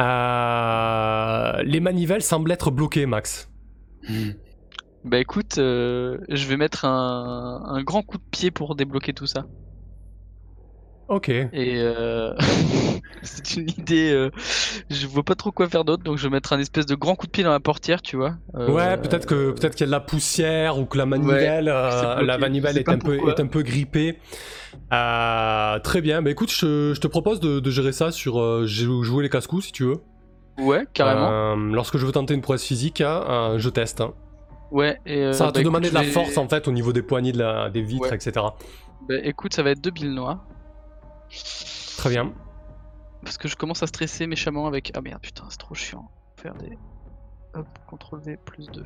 Euh, les manivelles semblent être bloquées, Max. Hmm. Bah écoute, euh, je vais mettre un, un grand coup de pied pour débloquer tout ça. Ok. Et euh, c'est une idée, euh, je vois pas trop quoi faire d'autre, donc je vais mettre un espèce de grand coup de pied dans la portière, tu vois. Euh, Ouais, peut-être que peut-être qu'il y a de la poussière ou que la manivelle, la manivelle est un peu est un peu grippée. Très bien. Bah écoute, je, je te propose de, de gérer ça sur jou- jouer les casse-coups si tu veux. Ouais, carrément. Lorsque je veux tenter une prouesse physique, hein, euh, je teste. hein. Ouais, et. ça va te bah, demander de la force en fait au niveau des poignées de la, des vitres, Ouais. etc. Bah, écoute, ça va être deux billes noires. Très bien. Parce que je commence à stresser méchamment avec. Ah merde, putain, c'est trop chiant. Faire des. Hop, CTRL V plus 2.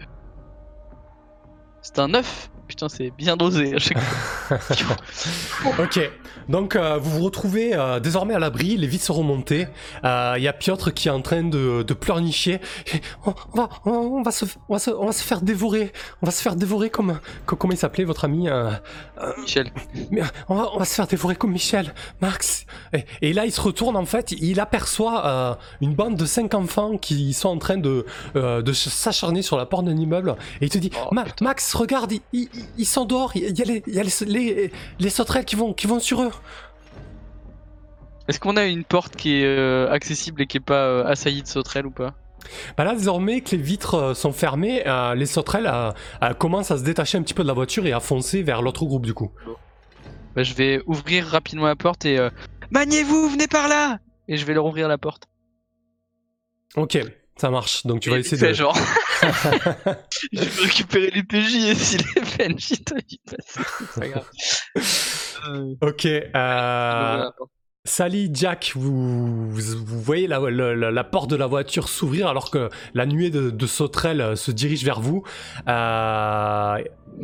C'est un 9 Putain, c'est bien dosé à chaque fois. Ok, donc euh, vous vous retrouvez euh, désormais à l'abri, les vitres sont remontées. Euh, Il y a Piotr qui est en train de, de pleurnicher. Et On, on va, on, on va se, on, va se, on va se faire dévorer. On va se faire dévorer comme. co- comment il s'appelait votre ami euh, Michel. mais, on, va, on va se faire dévorer comme Michel, Max. Et, et là, il se retourne en fait, il aperçoit euh, une bande de cinq enfants qui sont en train de, euh, de s'acharner sur la porte d'un immeuble. Et il te dit Oh, Ma- putain. Max, regarde, ils, il y a les, il y a les, les, les sauterelles qui vont, qui vont sur eux. Est-ce qu'on a une porte qui est euh, accessible et qui est pas euh, assaillie de sauterelles ou pas? Bah là, désormais que les vitres euh, sont fermées, euh, les sauterelles commencent à se détacher un petit peu de la voiture et à foncer vers l'autre groupe du coup. Bah, je vais ouvrir rapidement la porte et. Maniez-vous, venez par là Et je vais leur ouvrir la porte. Ok, ça marche. Donc tu vas essayer de. genre. je vais récupérer les PJ et si les PNJ vite passé, c'est pas grave. Euh, Ok, euh. Sally, Jack, vous, vous, vous voyez la, la- la- la porte de la voiture s'ouvrir alors que la nuée de, de sauterelles euh, se dirige vers vous. Euh,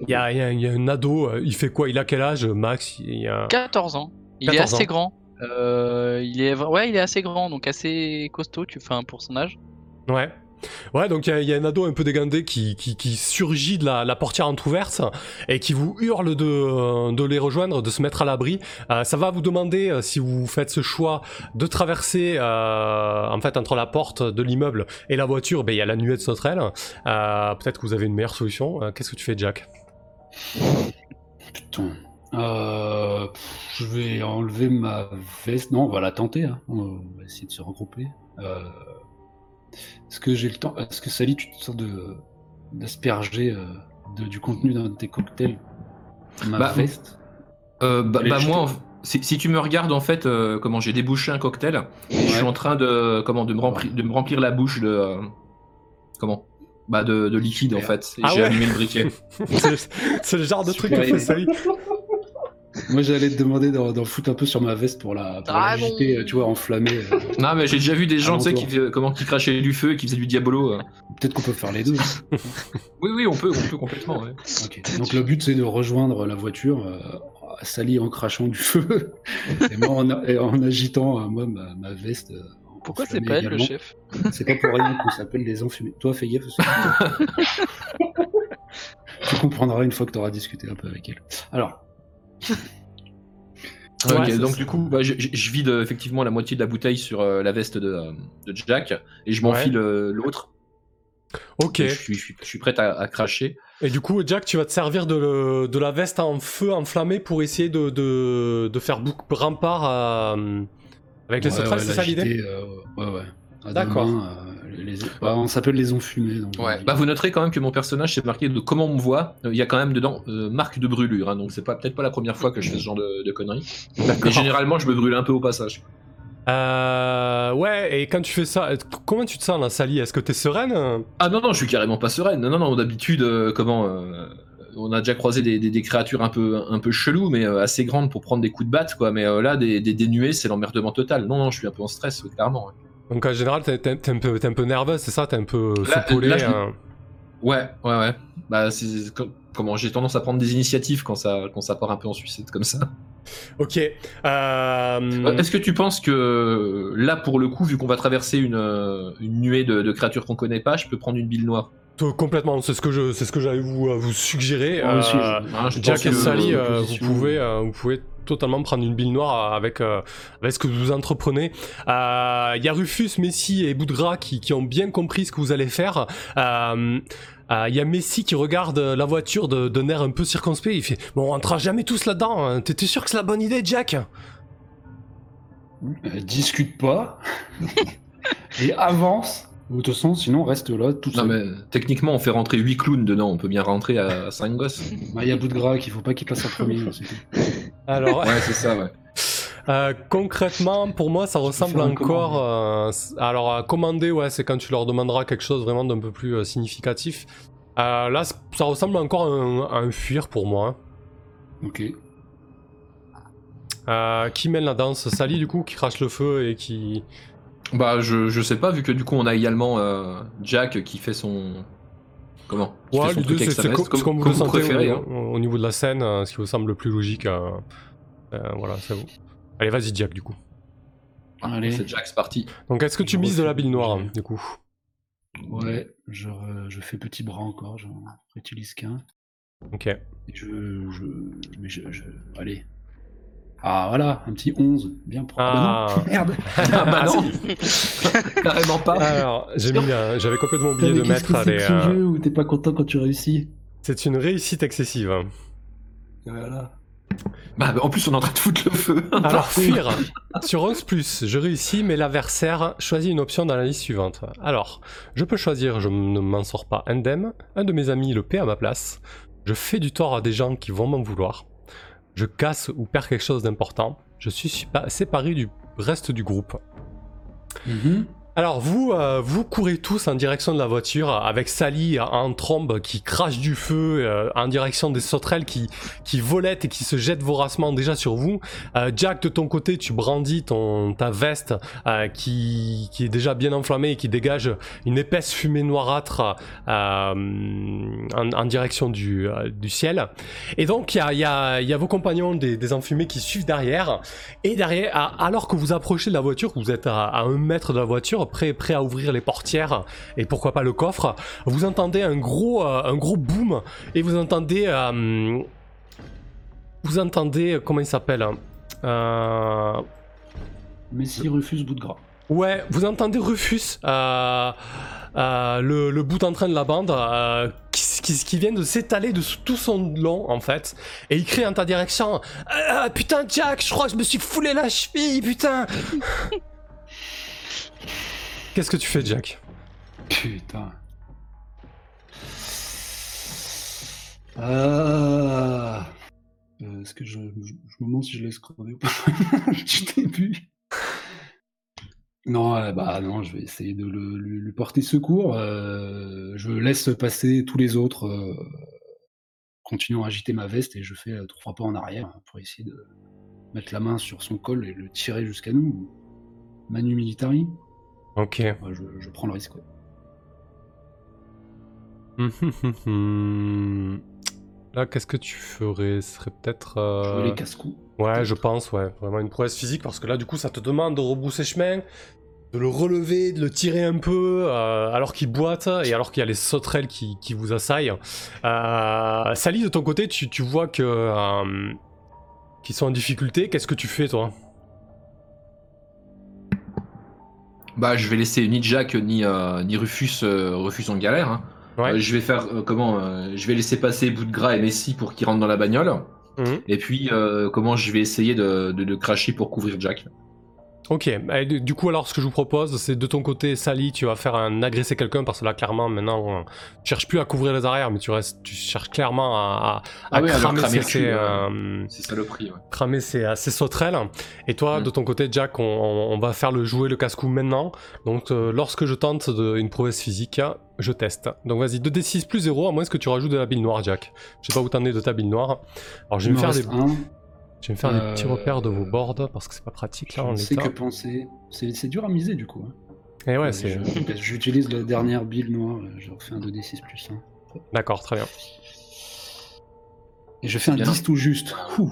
Il y, a, y y un ado, il fait quoi? Il a quel âge, Max? Il y a... 14 ans. Il est 14 assez ans. grand. Euh, il est ouais, il est assez grand, donc assez costaud. Tu fais un pour son âge. Ouais. Ouais, donc il y a- un ado un peu dégandé qui, qui, surgit de la, la portière entrouverte et qui vous hurle de, euh, de les rejoindre, de se mettre à l'abri. Euh, ça va vous demander, euh, si vous faites ce choix, de traverser en fait entre la porte de l'immeuble et la voiture, ben, il y a la nuée de sauterelles. Peut-être que vous avez une meilleure solution. Qu'est-ce que tu fais, Jack? Putain. Je vais enlever ma veste. Non, on va la tenter. hein. On va essayer de se regrouper. Euh, Est-ce que j'ai le temps Est-ce que Sally, tu te sens de d'asperger euh, du contenu d'un de tes cocktails? Ma Bah, veste? Euh, bah, bah, je moi, en- si, si tu me regardes en fait, euh, comment j'ai débouché un cocktail, je suis en train de comment de me remplir, de me remplir la bouche de euh, comment bah de, de liquide en fait. Et Ah j'ai ouais allumé le briquet. C'est le genre de truc que fait. Sally. Moi, j'allais te demander d'en d'en foutre un peu sur ma veste pour la pour Ah l'agiter, non. euh, tu vois, enflammer. euh. non mais j'ai déjà vu des gens tu sais qui comment qui crachaient du feu et qui faisaient du diabolo. euh. Peut-être qu'on peut faire les deux. Oui oui on peut on peut complètement. ouais. Donc le but c'est de rejoindre la voiture, euh, Sally en crachant du feu, et moi en, a- et en agitant euh, moi ma, ma veste. euh, Pourquoi c'est enflammée pas elle le chef? C'est pas pour rien qu'on s'appelle les enfumés. Toi fais gaffe. tu comprendras une fois que tu auras discuté un peu avec elle. Alors, ok, donc du coup, bah, je, vide euh, effectivement la moitié de la bouteille sur euh, la veste de, euh, de Jack et je m'enfile euh, l'autre. Ok. Je, suis, je, suis, je suis prêt à, à cracher. Et du coup, Jack, tu vas te servir de, le- de la veste en feu enflammée pour essayer de, de, de faire bouc- rempart à- avec les ouais, sauterelles, ouais, c'est ça l'idée? euh, Ouais, ouais. D'accord. Euh, les- bah, on s'appelle les enfumés. Donc, Ouais. Bah, vous noterez quand même que mon personnage c'est marqué de comment on me voit. Euh, Il y a quand même dedans euh, marque de brûlure, hein, donc c'est pas peut-être pas la première fois que je fais ce genre de, de conneries. Mais généralement, je me brûle un peu au passage. Euh, ouais, et quand tu fais ça, euh, comment tu te sens là, Sally? Est-ce que t'es sereine? Ah non non, je suis carrément pas sereine. Non non non, d'habitude euh, comment euh, on a déjà croisé des, des- des créatures un peu un peu cheloues, mais euh, assez grandes pour prendre des coups de batte quoi. Mais euh, là, des, des, des nuées, c'est l'emmerdement total. Non non, je suis un peu en stress clairement. ouais. Donc en général, t'es t'es- t'es un, peu- t'es un peu nerveuse, c'est ça? T'es un peu Là- je- hein. Ouais ouais ouais. Bah c'est comment j'ai tendance à prendre des initiatives quand ça quand ça part un peu en suicide comme ça. Ok. Euh, Euh, Est-ce que tu penses que là, pour le coup, vu qu'on va traverser une, euh, une nuée de, de créatures qu'on connaît pas, je peux prendre une bille noire? Complètement, c'est ce que je, c'est ce que j'allais vous, vous suggérer. Aussi, Euh, Hein, je Jack et que- Sally, euh, vous pouvez, euh, vous pouvez totalement prendre une bille noire avec, euh, avec ce que vous entreprenez. Euh, Il y a Rufus, Messi et Boudra qui, qui ont bien compris ce que vous allez faire. Euh, euh, Il y a Messi qui regarde la voiture de- d'un air un peu circonspect. Il fait Bon, on rentrera jamais tous là-dedans. hein. T'es sûr que c'est la bonne idée, Jack? Euh, discute pas. Et avance. De toute façon, sinon, reste là, tout Non, seul. mais techniquement, on fait rentrer 8 clowns dedans. On peut bien rentrer à 5 gosses. Bah, Il y a gras qu'il faut pas qu'il passe en premier. Alors, Ouais, c'est ça, ouais. euh, concrètement, pour moi, ça ressemble encore. euh, alors, à commander, ouais, c'est quand tu leur demanderas quelque chose vraiment d'un peu plus euh, significatif. Là, ça ressemble encore à un, à un fuir pour moi. Ok. Euh, qui mène la danse? Sally, du coup, qui crache le feu et qui. Bah, je, je sais pas, vu que du coup, on a également Jack qui fait son. Comment? Ouais, truc avec c'est comme, vous comme vous sentez préférez. au, hein? au- au niveau de la scène, euh, ce qui vous semble le plus logique. euh, euh, voilà, c'est vous. Allez, vas-y, Jack, du coup. Allez. C'est Jack, c'est parti. Donc, est-ce que tu mises de la bille noire, du coup? Ouais, je, re- je fais petit bras encore, je réutilise qu'un. Ok. Et je, je, mais je, je- Allez. Ah voilà, un petit 11, bien propre. Ah. Merde Ah bah non Carrément pas Alors, j'ai mis, un- j'avais complètement oublié de mettre c'est les. ce euh, jeu où t'es pas content quand tu réussis C'est une réussite excessive. Voilà. Bah, en plus, on est en train de foutre le feu. Alors, fuir. Sur 11, je réussis, mais l'adversaire choisit une option dans la liste suivante. Alors, je peux choisir, je ne m'en sors pas indemne, un de mes amis le paie à ma place, je fais du tort à des gens qui vont m'en vouloir, je casse ou perds quelque chose d'important, je suis sépa- séparé du reste du groupe. Mhm. Alors vous, euh, vous courez tous en direction de la voiture avec Sally en trombe qui crache du feu euh, en direction des sauterelles qui, qui volettent et qui se jettent voracement déjà sur vous. Euh, Jack, de ton côté, tu brandis ton, ta veste euh, qui, qui est déjà bien enflammée et qui dégage une épaisse fumée noirâtre euh, en, en direction du, euh, du ciel. Et donc il y a, y, a, y a vos compagnons des, des enfumés qui suivent derrière. Et derrière, alors que vous approchez de la voiture, vous êtes à un mètre de la voiture, prêt, prêt à ouvrir les portières et pourquoi pas le coffre, vous entendez un gros, euh, un gros boom et vous entendez, euh, vous entendez euh, comment il s'appelle euh, Messi refuse bout de gras. Ouais, vous entendez Rufus, euh, euh, le, le bout en train de la bande, euh, qui, qui, qui vient de s'étaler de tout son long, en fait. Et il crie en ta direction Putain, Jack, je crois que je me suis foulé la cheville, putain Qu'est-ce que tu fais, Jack? Putain. Ah. Euh, Est-ce que je, me demande si je laisse crever ou pas du début? Non, euh, bah non, je vais essayer de lui, porter secours. euh, je laisse passer tous les autres, continuant à agiter ma veste et je fais trois pas en arrière pour essayer de mettre la main sur son col et le tirer jusqu'à nous. Manu Militari, Ok. Ouais, je, je prends le risque. ouais. Là, qu'est-ce que tu ferais? Ce serait peut-être. Je euh, les casse-coups. Ouais, je pense, ouais. Vraiment une prouesse physique parce que là, du coup, ça te demande de rebrousser chemin, de le relever, de le tirer un peu, euh, alors qu'il boite et alors qu'il y a les sauterelles qui, qui vous assaillent. Euh, Sally, de ton côté, tu, tu vois que. euh, qu'ils sont en difficulté. Qu'est-ce que tu fais, toi? Bah, je vais laisser ni Jack ni, euh, ni Rufus, euh, Rufus en galère. hein. Ouais. Euh, je vais faire euh, comment Je vais laisser passer Bout de Gras et Messi pour qu'ils rentrent dans la bagnole. Mhm. Et puis, comment je vais essayer de, de, de cracher pour couvrir Jack. Ok, et du coup alors ce que je vous propose c'est de ton côté Sally tu vas faire un agresser quelqu'un parce que là clairement maintenant on cherche plus à couvrir les arrières mais tu restes tu cherches clairement à, à, Ah à cramer cramer ses- cul, euh, C'est ça le prix. Ouais. cramer ses, ses sauterelles. Et toi, Mm. de ton côté, Jack, on, on- on va faire le jouer le casse-cou maintenant. Donc, euh, lorsque je tente de- une prouesse physique, je teste. Donc, vas-y, 2d6 plus 0, à moins que tu rajoutes de la bille noire, Jack. Je sais pas où t'en es de ta bille noire. Alors, je vais me faire, des, un. Je vais me faire des petits Euh, repères de vos boards parce que c'est pas pratique là en l'état. que penser. C'est c'est dur à miser du coup. hein. Et ouais, Euh, c'est. je- J'utilise la dernière bille noire, euh, je refais un 2d6 plus 1. D'accord, très bien. Et je fais un Bien. 10 tout juste. Ouh.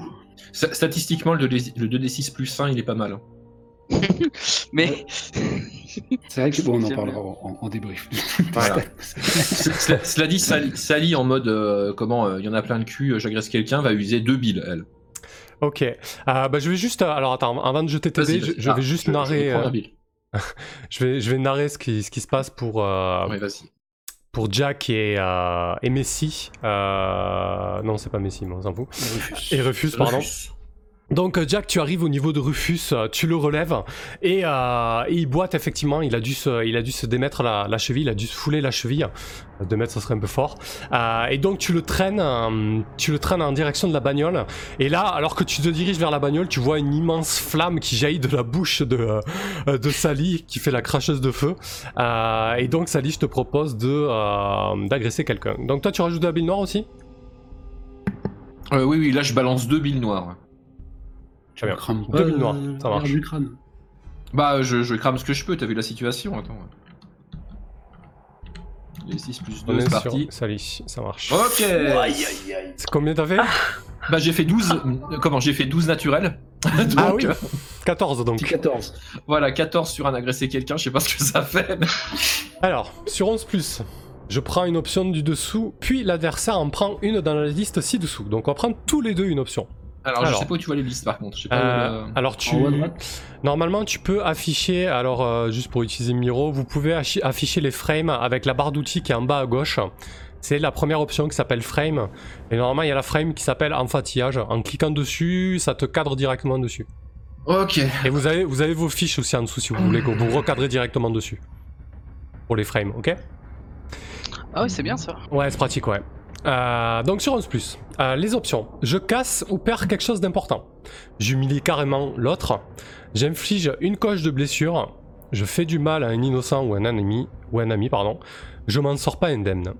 Statistiquement, le 2D le 2D6 plus 1, il est pas mal. hein. Mais C'est vrai que bon, on en parlera en, débrief. Voilà. Cela cela dit, Sally, Sally, en mode euh, comment euh, il y en a plein le cul, j'agresse quelqu'un, va user deux billes, elle. Ok. Euh, bah, je vais juste. euh, Alors, attends, avant de jeter dés, je, vais Ah, juste je- je narrer. vais euh, je, vais, je vais narrer ce qui, ce qui se passe pour. euh, Ouais, vas-y. pour Jack et, euh, et Messi. Euh, non, c'est pas Messi, mais on s'en fout. Refuse. Et Rufus, pardon. Refuse. Donc euh, Jack, tu arrives au niveau de Rufus, euh, tu le relèves et, euh, et il boite effectivement. Il a dû se, démettre la, cheville, il a dû se fouler la cheville. Deux mètres, ça serait un peu fort. Et donc tu le traînes, en direction de la bagnole. Et là, alors que tu te diriges vers la bagnole, tu vois une immense flamme qui jaillit de la bouche de, de Sally, qui fait la cracheuse de feu. Et donc Sally, je te propose de d'agresser quelqu'un. Donc toi, tu rajoutes de la bille noire aussi? Oui, oui, là je balance deux billes noires. Très bien. Crame pas, billes noires, euh, ça marche. du crâne. Bah, je, je crame ce que je peux, t'as vu la situation, attends. Les 6 plus On 2, est c'est parti. Sally, ça marche. Ok C'est combien t'as fait? Bah, j'ai fait 12. euh, Comment J'ai fait 12 naturels. Donc, Ah oui euh, 14 donc. Petit 14. voilà, 14 sur un agressé quelqu'un, je sais pas ce que ça fait. mais- Alors, sur 11 plus, je prends une option du dessous, puis l'adversaire en prend une dans la liste ci-dessous. Donc on va prendre tous les deux une option. Alors, je Alors. sais pas où tu vois les listes par contre. Je sais pas Euh, où, euh, alors tu... Normalement tu peux afficher, alors euh, juste pour utiliser Miro, vous pouvez afficher les frames avec la barre d'outils qui est en bas à gauche. C'est la première option qui s'appelle frame. Et normalement il y a la frame qui s'appelle enfatillage. En cliquant dessus, ça te cadre directement dessus. Ok. Et vous avez, vous avez vos fiches aussi en dessous si vous voulez que vous recadrez directement dessus. Pour les frames, ok? Ah ouais, c'est bien ça. Ouais, c'est pratique, ouais. Euh, donc sur 11 plus, euh, les options. Je casse ou perds quelque chose d'important. J'humilie carrément l'autre. J'inflige une coche de blessure. Je fais du mal à un innocent ou un ennemi, ou un ami, pardon. Je m'en sors pas indemne.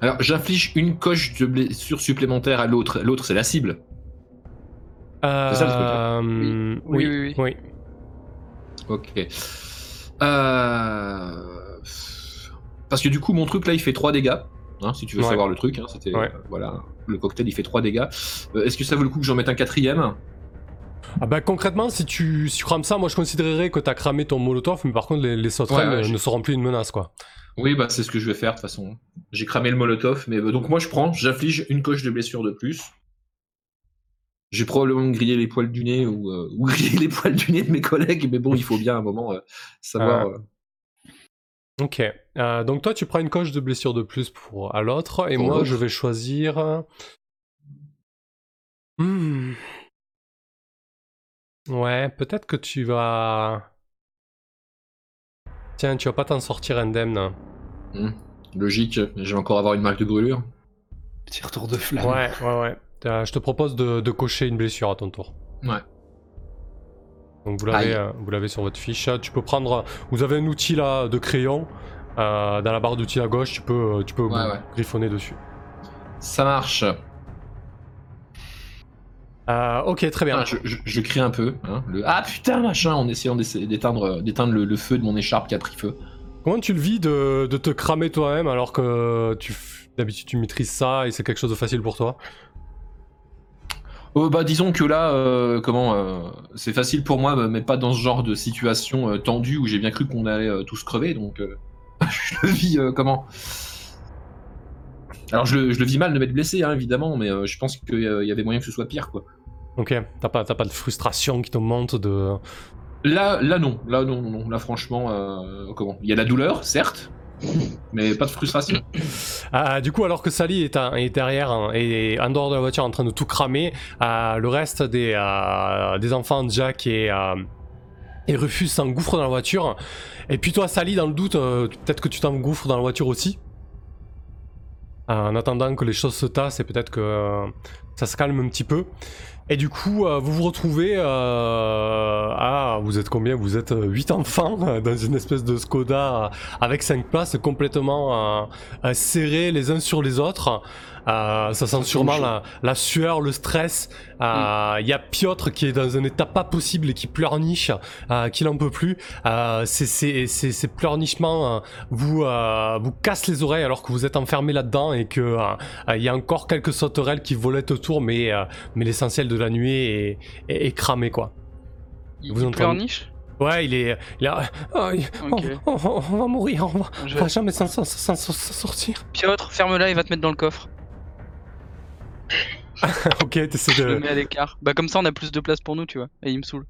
Alors, j'inflige une coche de blessure supplémentaire à l'autre. L'autre, c'est la cible. Euh, C'est ça, le truc, oui, Oui, oui, oui, oui. Ok. Euh... Parce que du coup, mon truc là, il fait 3 dégâts. Hein, si tu veux Ouais. savoir le truc, hein, c'était Ouais. euh, voilà, le cocktail il fait 3 dégâts. Euh, Est-ce que ça vaut le coup que j'en mette un quatrième? Ah bah concrètement, si tu, si tu crames ça, moi je considérerais que t'as cramé ton molotov, mais par contre les, les sauterelles Ouais, ouais, ne- seront plus une menace, quoi. Oui, bah c'est ce que je vais faire de toute façon. J'ai cramé le molotov, mais euh, donc moi je prends, j'inflige une coche de blessure de plus. J'ai probablement grillé les poils du nez ou, euh, ou grillé les poils du nez de mes collègues, mais bon, il faut bien à un moment euh, savoir. Euh, Ok. Euh, donc toi, tu prends une coche de blessure de plus pour à l'autre, et Pour moi, je vais choisir. Hmm. Ouais, peut-être que tu vas. Tiens, tu vas pas t'en sortir indemne. hmm, logique, je vais encore avoir une marque de brûlure. Petit retour de flamme. Ouais, ouais, ouais. Euh, je te propose de, de cocher une blessure à ton tour. Ouais. Donc vous l'avez, euh, vous l'avez sur votre fiche. Tu peux prendre. Vous avez un outil là de crayon. Euh, dans la barre d'outils à gauche, tu peux, euh, tu peux Ouais, ouais. griffonner dessus. Ça marche. Euh, ok, très bien. Ah, je, je- je crie un peu. hein, le... Ah putain, machin, en essayant d'éteindre, d'éteindre le, le feu de mon écharpe qui a pris feu. Comment tu le vis de, de te cramer toi-même alors que tu d'habitude tu maîtrises ça et c'est quelque chose de facile pour toi? Bah disons que là, euh, comment, euh, c'est facile pour moi, mais pas dans ce genre de situation tendue où j'ai bien cru qu'on allait tous crever, donc je le vis euh, comment? Alors je le, je le vis mal de m'être blessé, hein, évidemment, mais euh, je pense qu'il y avait moyen que ce soit pire, quoi. Ok, t'as pas, t'as pas de frustration qui te monte de... Là, là non, là non, non, non, là franchement, euh, comment? Il y a la douleur, certes, mais pas de frustration. Ah, du coup, alors que Sally est, est derrière hein, et en dehors de la voiture en train de tout cramer, euh, le reste des, euh, des enfants, Jack et, euh, et Rufus s'engouffrent dans la voiture. Et puis toi, Sally, dans le doute, euh, peut-être que tu t'engouffres dans la voiture aussi. En attendant que les choses se tassent et peut-être que euh, ça se calme un petit peu. Et du coup, euh, vous vous retrouvez à... Vous êtes combien? Vous êtes 8 enfants dans une espèce de Skoda avec 5 places complètement serrés les uns sur les autres. Euh, ça sent sûrement la, la sueur, le stress. Euh, Il y a Piotr qui est dans un état pas possible et qui pleurniche, euh, qui n'en peut plus. Euh, ces- pleurnichements euh, vous, euh, vous cassent les oreilles alors que vous êtes enfermé là-dedans et que euh, euh, il y a encore quelques sauterelles qui volaient autour, mais, euh, mais l'essentiel de la nuit est, est, est cramé quoi. Il, Vous il entendez- pleurniche? Ouais, il est, il a, il- on, on- on va mourir, on va, Je- on va jamais s'en sortir. Piotr, ferme-la, il va te mettre dans le coffre. ok, t'essaies Je le de. mets à l'écart. Bah comme ça on a plus de place pour nous, tu vois. Et il me saoule.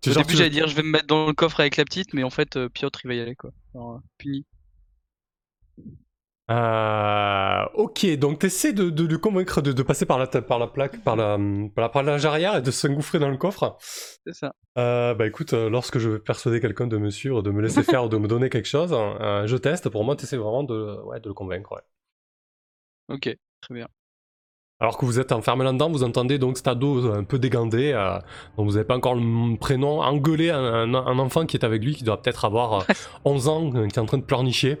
tu- Au genre, début j'allais dire je vais me mettre dans le coffre avec la petite, mais en fait euh, Piotr il va y aller quoi. Alors, euh, puni. Euh, ok, donc t'essaies de, de, de convaincre de, de passer par la, par la plaque, par la, par la, par la arrière et de s'engouffrer dans le coffre. C'est ça. Euh, bah écoute, lorsque je veux persuader quelqu'un de me suivre, de me laisser faire ou de me donner quelque chose, euh, je teste. Pour moi, t'essaies vraiment de, ouais, de le convaincre. Ouais. Ok, très bien. Alors que vous êtes enfermé là-dedans, vous entendez donc cet ado un peu dégandé, euh, dont vous n'avez pas encore le prénom, engueuler un, un- un enfant qui est avec lui, qui doit peut-être avoir euh, 11 ans, euh, qui est en train de pleurnicher.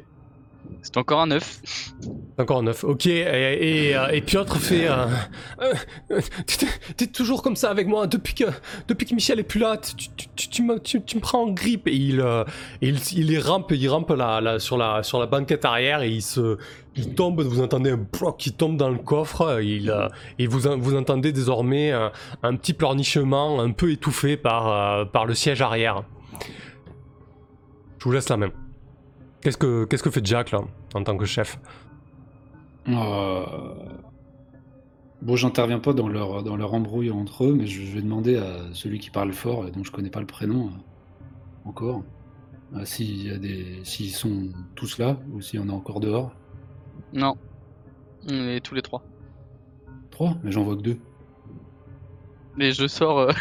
C'est encore un 9. C'est Encore un œuf. Ok, et, et, euh, et Piotr fait... euh, euh, euh, t'es- toujours comme ça avec moi depuis que, depuis que Michel est plus là. Tu, tu, tu, tu me, tu- me prends en grippe. Et il, euh, il, il rampe, il rampe là, sur, la, sur la banquette arrière et il se... Il tombe, vous entendez un bloc qui tombe dans le coffre. Il, euh, et vous, en- vous entendez désormais un, un petit pleurnichement un peu étouffé par, euh, par le siège arrière. Je vous laisse la main. Qu'est-ce que, qu'est-ce que fait Jack là, en tant que chef? Euh, Bon, j'interviens pas dans leur, dans leur embrouille entre eux, mais je, vais demander à celui qui parle fort, et dont je connais pas le prénom euh, encore, euh, s'il y s'ils sont tous là ou s'il y en a encore dehors. Non. On est tous les trois. Trois, mais j'en vois que deux. Mais je sors. euh,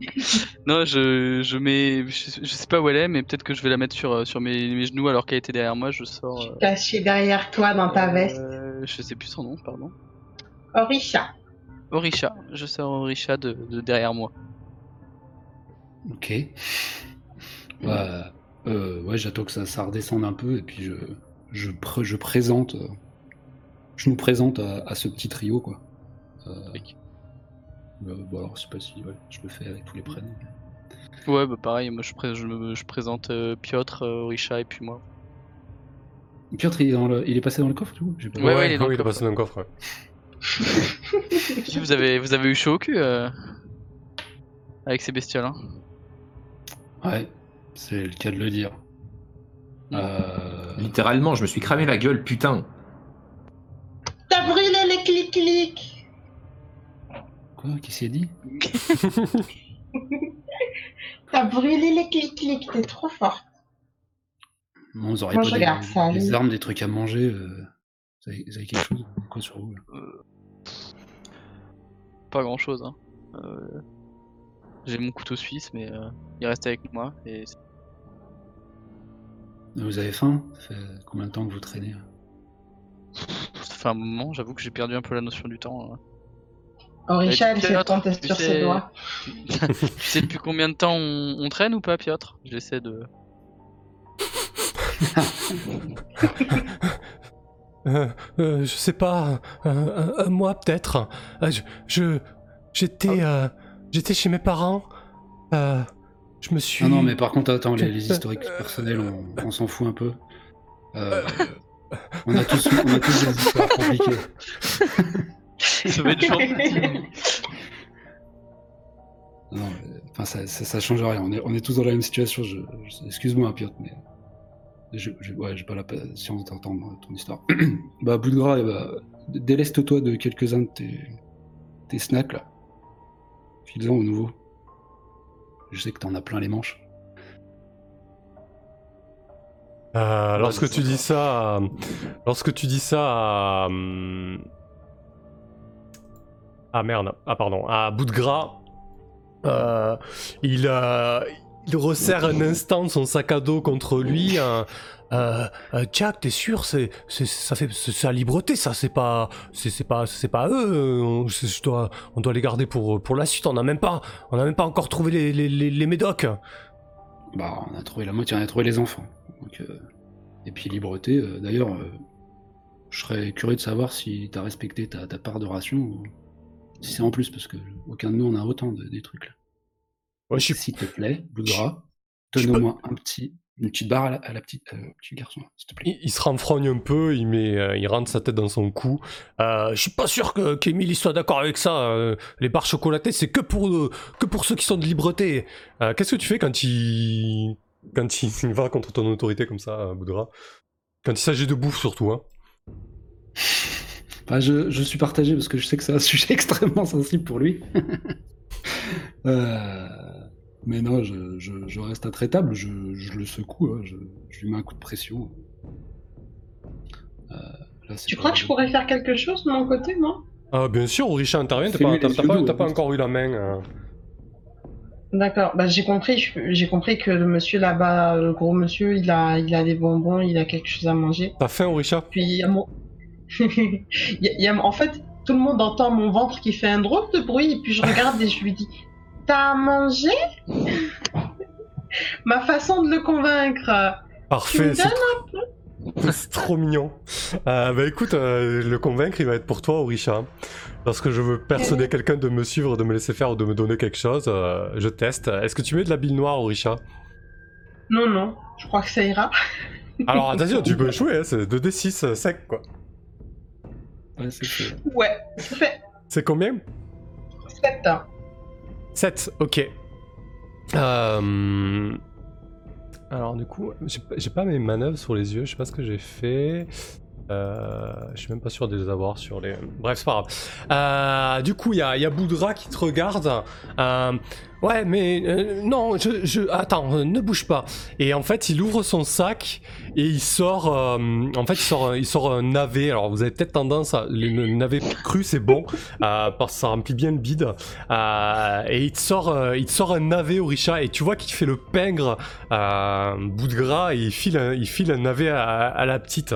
non, je, je mets. Je, je sais pas où elle est, mais peut-être que je vais la mettre sur, euh, sur mes, mes genoux alors qu'elle était derrière moi. Je sors. euh, Caché derrière toi dans ta veste. euh, je sais plus son nom, pardon. Orisha. Orisha. Je sors Orisha de, de derrière moi. Ok. Bah, euh, ouais, j'attends que ça, ça redescende un peu, et puis je, je, pr- je présente, euh, je nous présente à, à ce petit trio, quoi. Euh, euh, bon, alors, je sais pas si ouais, je le fais avec tous les prénoms. Ouais, bah pareil, moi je, pré- je, me- je présente euh, Piotr, euh, Orisha et puis moi. Piotr, il est, dans le- il est passé dans le coffre, du coup? Pas- Ouais, ouais, il est dans oui, le il est coffre. passé dans le coffre. ouais. Vous, avez, vous avez eu chaud au cul euh, avec ces bestioles. Hein. Ouais, c'est le cas de le dire. Euh, Littéralement, je me suis cramé la gueule, putain. T'as brûlé les clics-clics. Quoi? Qu'est-ce qu'il dit? T'as brûlé les clics-clics. T'es trop fort. Non, vous auriez Moi, pas des, regarde ça, des oui. armes, des trucs à manger euh, vous, avez, vous avez quelque chose Quoi sur vous là? Pas grand chose. Hein. Euh, J'ai mon couteau suisse, mais euh, il reste avec moi. Et c'est- Vous avez faim? Ça fait combien de temps que vous traînez là? Ça fait un moment, j'avoue que j'ai perdu un peu la notion du temps. hein. Orisha, elle s'est sur sais- ses doigts. tu sais depuis combien de temps on, on traîne ou pas, Piotr? J'essaie de. Euh, euh, je sais pas, un, un- un mois peut-être. Euh, je, je- j'étais, euh, j'étais chez mes parents. Je me suis. Ah non, mais par contre, attends, les, les historiques personnels, on, on s'en fout un peu. Euh, on, a tous, on a tous des histoires compliquées. Ça va être gentil. Non, mais, enfin, ça, ça, ça change rien. On est, on est tous dans la même situation. Je, je- Excuse-moi, Piotr, mais je, je, ouais, j'ai pas la patience d'entendre ton histoire. bah, bout de gras, eh bah, déleste-toi de quelques-uns de tes, tes snacks là. File-en au nouveau. Je sais que t'en as plein les manches. Euh, lorsque Ouais, tu dis ça, euh, lorsque tu dis ça à, ah merde, ah pardon, à bout de gras, euh, il, euh, il resserre un instant son sac à dos contre lui. euh, euh, euh, Jack, t'es sûr, c'est, c'est, ça fait, c'est sa libreté, ça, c'est pas, c'est, pas, c'est pas eux. On, c'est- je dois, on doit les garder pour, pour la suite. On n'a même pas, on a même pas encore trouvé les, les, les, les médocs. Bah, on a trouvé la moitié, on a trouvé les enfants. Donc, euh, Et puis libreté, euh, d'ailleurs, euh, je serais curieux de savoir si t'as respecté ta, ta part de ration ou si c'est en plus, parce que aucun de nous en a autant de, des trucs là. Ouais, je suis S'il te plaît, bout de gras, je donne au peux- moins un petit, une petite barre à la, à la petite, euh, petit garçon, s'il te plaît. Il, il se renfrogne un peu, il, met, euh, il rentre sa tête dans son cou. Euh, je suis pas sûr que qu'Emily soit d'accord avec ça. euh, les barres chocolatées, c'est que pour, que pour ceux qui sont de libreté. Euh, Qu'est-ce que tu fais quand il, quand il va contre ton autorité comme ça, Boudra? Quand il s'agit de bouffe surtout. Hein. Bah, je, je suis partagé parce que je sais que c'est un sujet extrêmement sensible pour lui. Euh, mais non, je, je, je reste intraitable, je, je le secoue, hein, je, je lui mets un coup de pression. Euh, Là, Tu crois que je pourrais faire quelque chose de mon côté, moi? Ah, bien sûr, Orisha intervient, t'as pas, t'as- pas- t'as pas hein. encore eu la main. euh. D'accord, bah j'ai compris, j'ai compris que le monsieur là-bas, le gros monsieur, il a, il a des bonbons, il a quelque chose à manger. T'as faim, Orisha Puis il y a mon... il y a- il y a- En fait, tout le monde entend mon ventre qui fait un drôle de bruit, et puis je regarde et je lui dis T'as à manger? Ma façon de le convaincre. Tu Parfait, c'est trop... c'est trop mignon. Euh, bah écoute, euh, le convaincre, il va être pour toi, Orisha. Lorsque je veux persuader quelqu'un de me suivre, de me laisser faire ou de me donner quelque chose, euh, je teste. Est-ce que tu mets de la bile noire, Orisha? Non, non, je crois que ça ira. Alors attention, tu peux échouer, hein, c'est 2d6 euh, sec, quoi. Ouais, c'est fait. Ouais, ça fait C'est combien? 7 ans. 7, ok. Euh... Alors du coup, j'ai pas- mes manœuvres sur les yeux, je sais pas ce que j'ai fait. Euh, je suis même pas sûr de les avoir sur les... Bref, c'est pas grave. Euh, du coup, il y a, y Boudra qui te regarde. Euh, ouais, mais non, je. Attends, ne bouge pas. Et en fait, il ouvre son sac et il sort... en fait, il sort, il sort un navet. Alors, vous avez peut-être tendance à... Le, navet cru, c'est bon, parce que ça remplit bien le bide. Et il te sort, il sort un navet au et tu vois qu'il fait le pingre bout de il file il file un navet à la petite.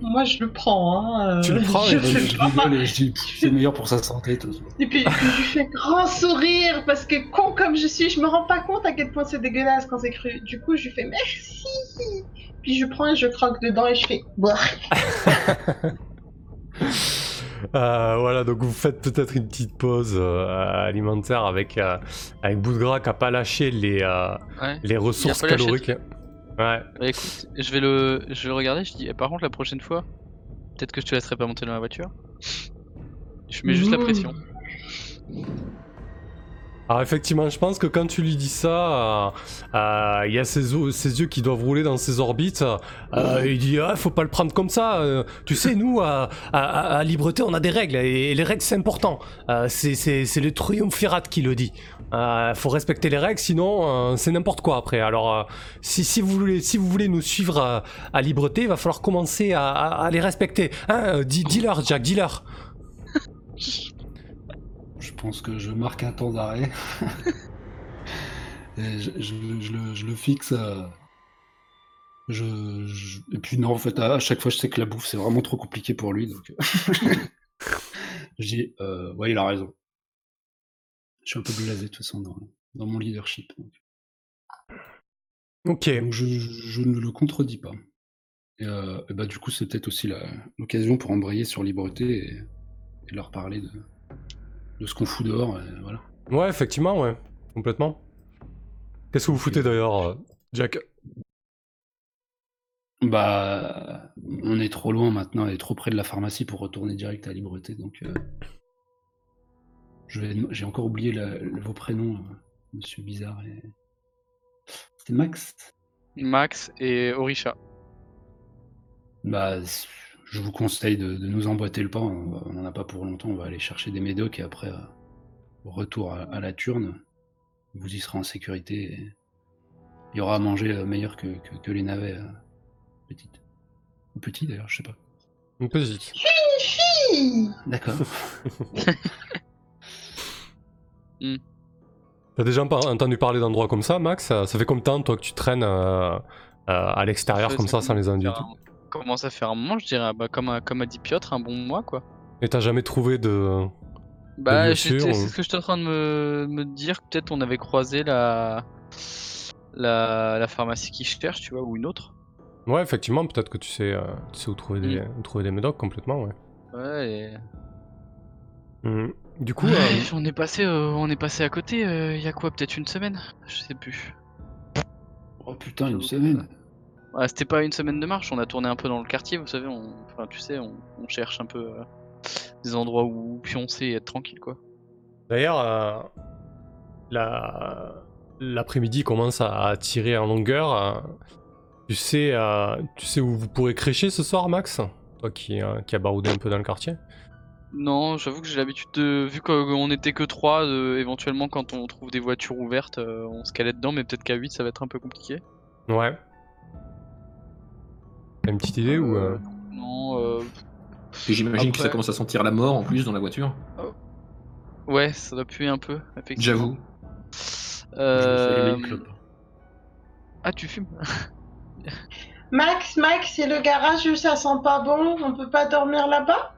Moi, je le prends. Hein. euh, Tu le prends je et le Je, fais je pas. rigole et je dis c'est meilleur pour sa santé. toute façon. Et puis, je lui fais grand sourire parce que con comme je suis, je me rends pas compte à quel point c'est dégueulasse quand c'est cru. Du coup, je lui fais merci. Puis je prends et je croque dedans et je fais. Bah. Euh, voilà, donc vous faites peut-être une petite pause euh, alimentaire avec, euh, avec bout de gras qui a pas lâché les, euh, Ouais. les ressources caloriques. Ouais. Bah écoute, je vais le, je vais le regarder. Je dis, eh, par contre, la prochaine fois, peut-être que je te laisserai pas monter dans la voiture. Je mets juste la Mmh. pression. Alors effectivement, je pense que quand tu lui dis ça, euh, euh, il y a ses, ses yeux qui doivent rouler dans ses orbites. Euh, il dit ah, faut pas le prendre comme ça. euh, tu sais, nous à, à, à- à Libreté, on a des règles et, les règles c'est important. Euh, c'est c'est c'est le triumvirat qui le dit. Euh, faut respecter les règles, sinon euh, c'est n'importe quoi après. Alors euh, si, si vous voulez si vous voulez nous suivre à, à Libreté, il va falloir commencer à, à- à les respecter. Hein, euh, dis- dis-leur, Jack, dis-leur. Je pense que je marque un temps d'arrêt. Et je, je- je le, je le fixe. à- Je, je- Et puis non, en fait, à, chaque fois, je sais que la bouffe, c'est vraiment trop compliqué pour lui. Donc... je dis, euh, ouais, il a raison. Je suis un peu blasé de toute façon dans, dans mon leadership. Donc, Ok. Donc, je, ne le contredis pas. Et, euh, et bah, du coup, c'est peut-être aussi l'occasion pour embrayer sur Libreté et, et leur parler de, de ce qu'on fout dehors. et voilà. Ouais, effectivement, ouais, complètement. Qu'est-ce que vous foutez d'ailleurs, euh, Jack? Bah, on est trop loin maintenant, on est trop près de la pharmacie pour retourner direct à Libreté, donc euh, je vais, j'ai encore oublié la- vos prénoms, euh, Monsieur Bizarre et c'était Max? Max et Orisha. Bah, je vous conseille de, de nous emboîter le pas. On n'en a pas pour longtemps. On va aller chercher des médocs et après, euh, au retour à, à la turne, vous y serez en sécurité. et il y aura à manger euh, meilleur que, que, que les navets euh, petites. Ou petits d'ailleurs, je sais pas. Une petite. Fille D'accord. T'as déjà entendu parler d'endroits comme ça, Max? Ça, fait combien de temps, toi, que tu traînes euh, euh, à l'extérieur comme ça, sans les commence Commence à faire un moment, je dirais, bah, comme, a- comme a dit Piotr, un bon mois quoi. Et t'as jamais trouvé de... Bah, c'est ou- ce que j'étais en train de me, me dire. Peut-être on avait croisé la... la la pharmacie qui cherche, tu vois, ou une autre. Ouais, effectivement, peut-être que tu sais, euh, tu sais où trouver des, où trouver des médocs complètement, ouais. Ouais. Et... Mhm. Du coup, Ouais, euh, on est passé, euh, on est passé à côté. euh, Il y a quoi, peut-être une semaine? Je sais plus. Oh putain, une semaine. Ouais, c'était pas une semaine de marche. On a tourné un peu dans le quartier, vous savez. On... Enfin, tu sais, on, on cherche un peu euh, des endroits où pioncer et être tranquille, quoi. d'ailleurs, euh, la- l'après-midi commence à, à tirer en longueur. euh, tu, sais, euh, tu sais où vous pourrez crécher ce soir, Max? Toi qui, qui a baroudé un peu dans le quartier? Non, j'avoue que j'ai l'habitude de, vu qu'on était que 3, éventuellement quand on trouve des voitures ouvertes, on se calait dedans, mais peut-être qu'à 8 ça va être un peu compliqué. Ouais. T'as une petite idée ou euh, Non, euh, Et j'imagine que ça commence à sentir la mort en plus dans la voiture. ouais, ça doit puer un peu, effectivement. J'avoue. Euh... Ah, tu fumes Max, Max, c'est le garage où ça sent pas bon, on peut pas dormir là-bas?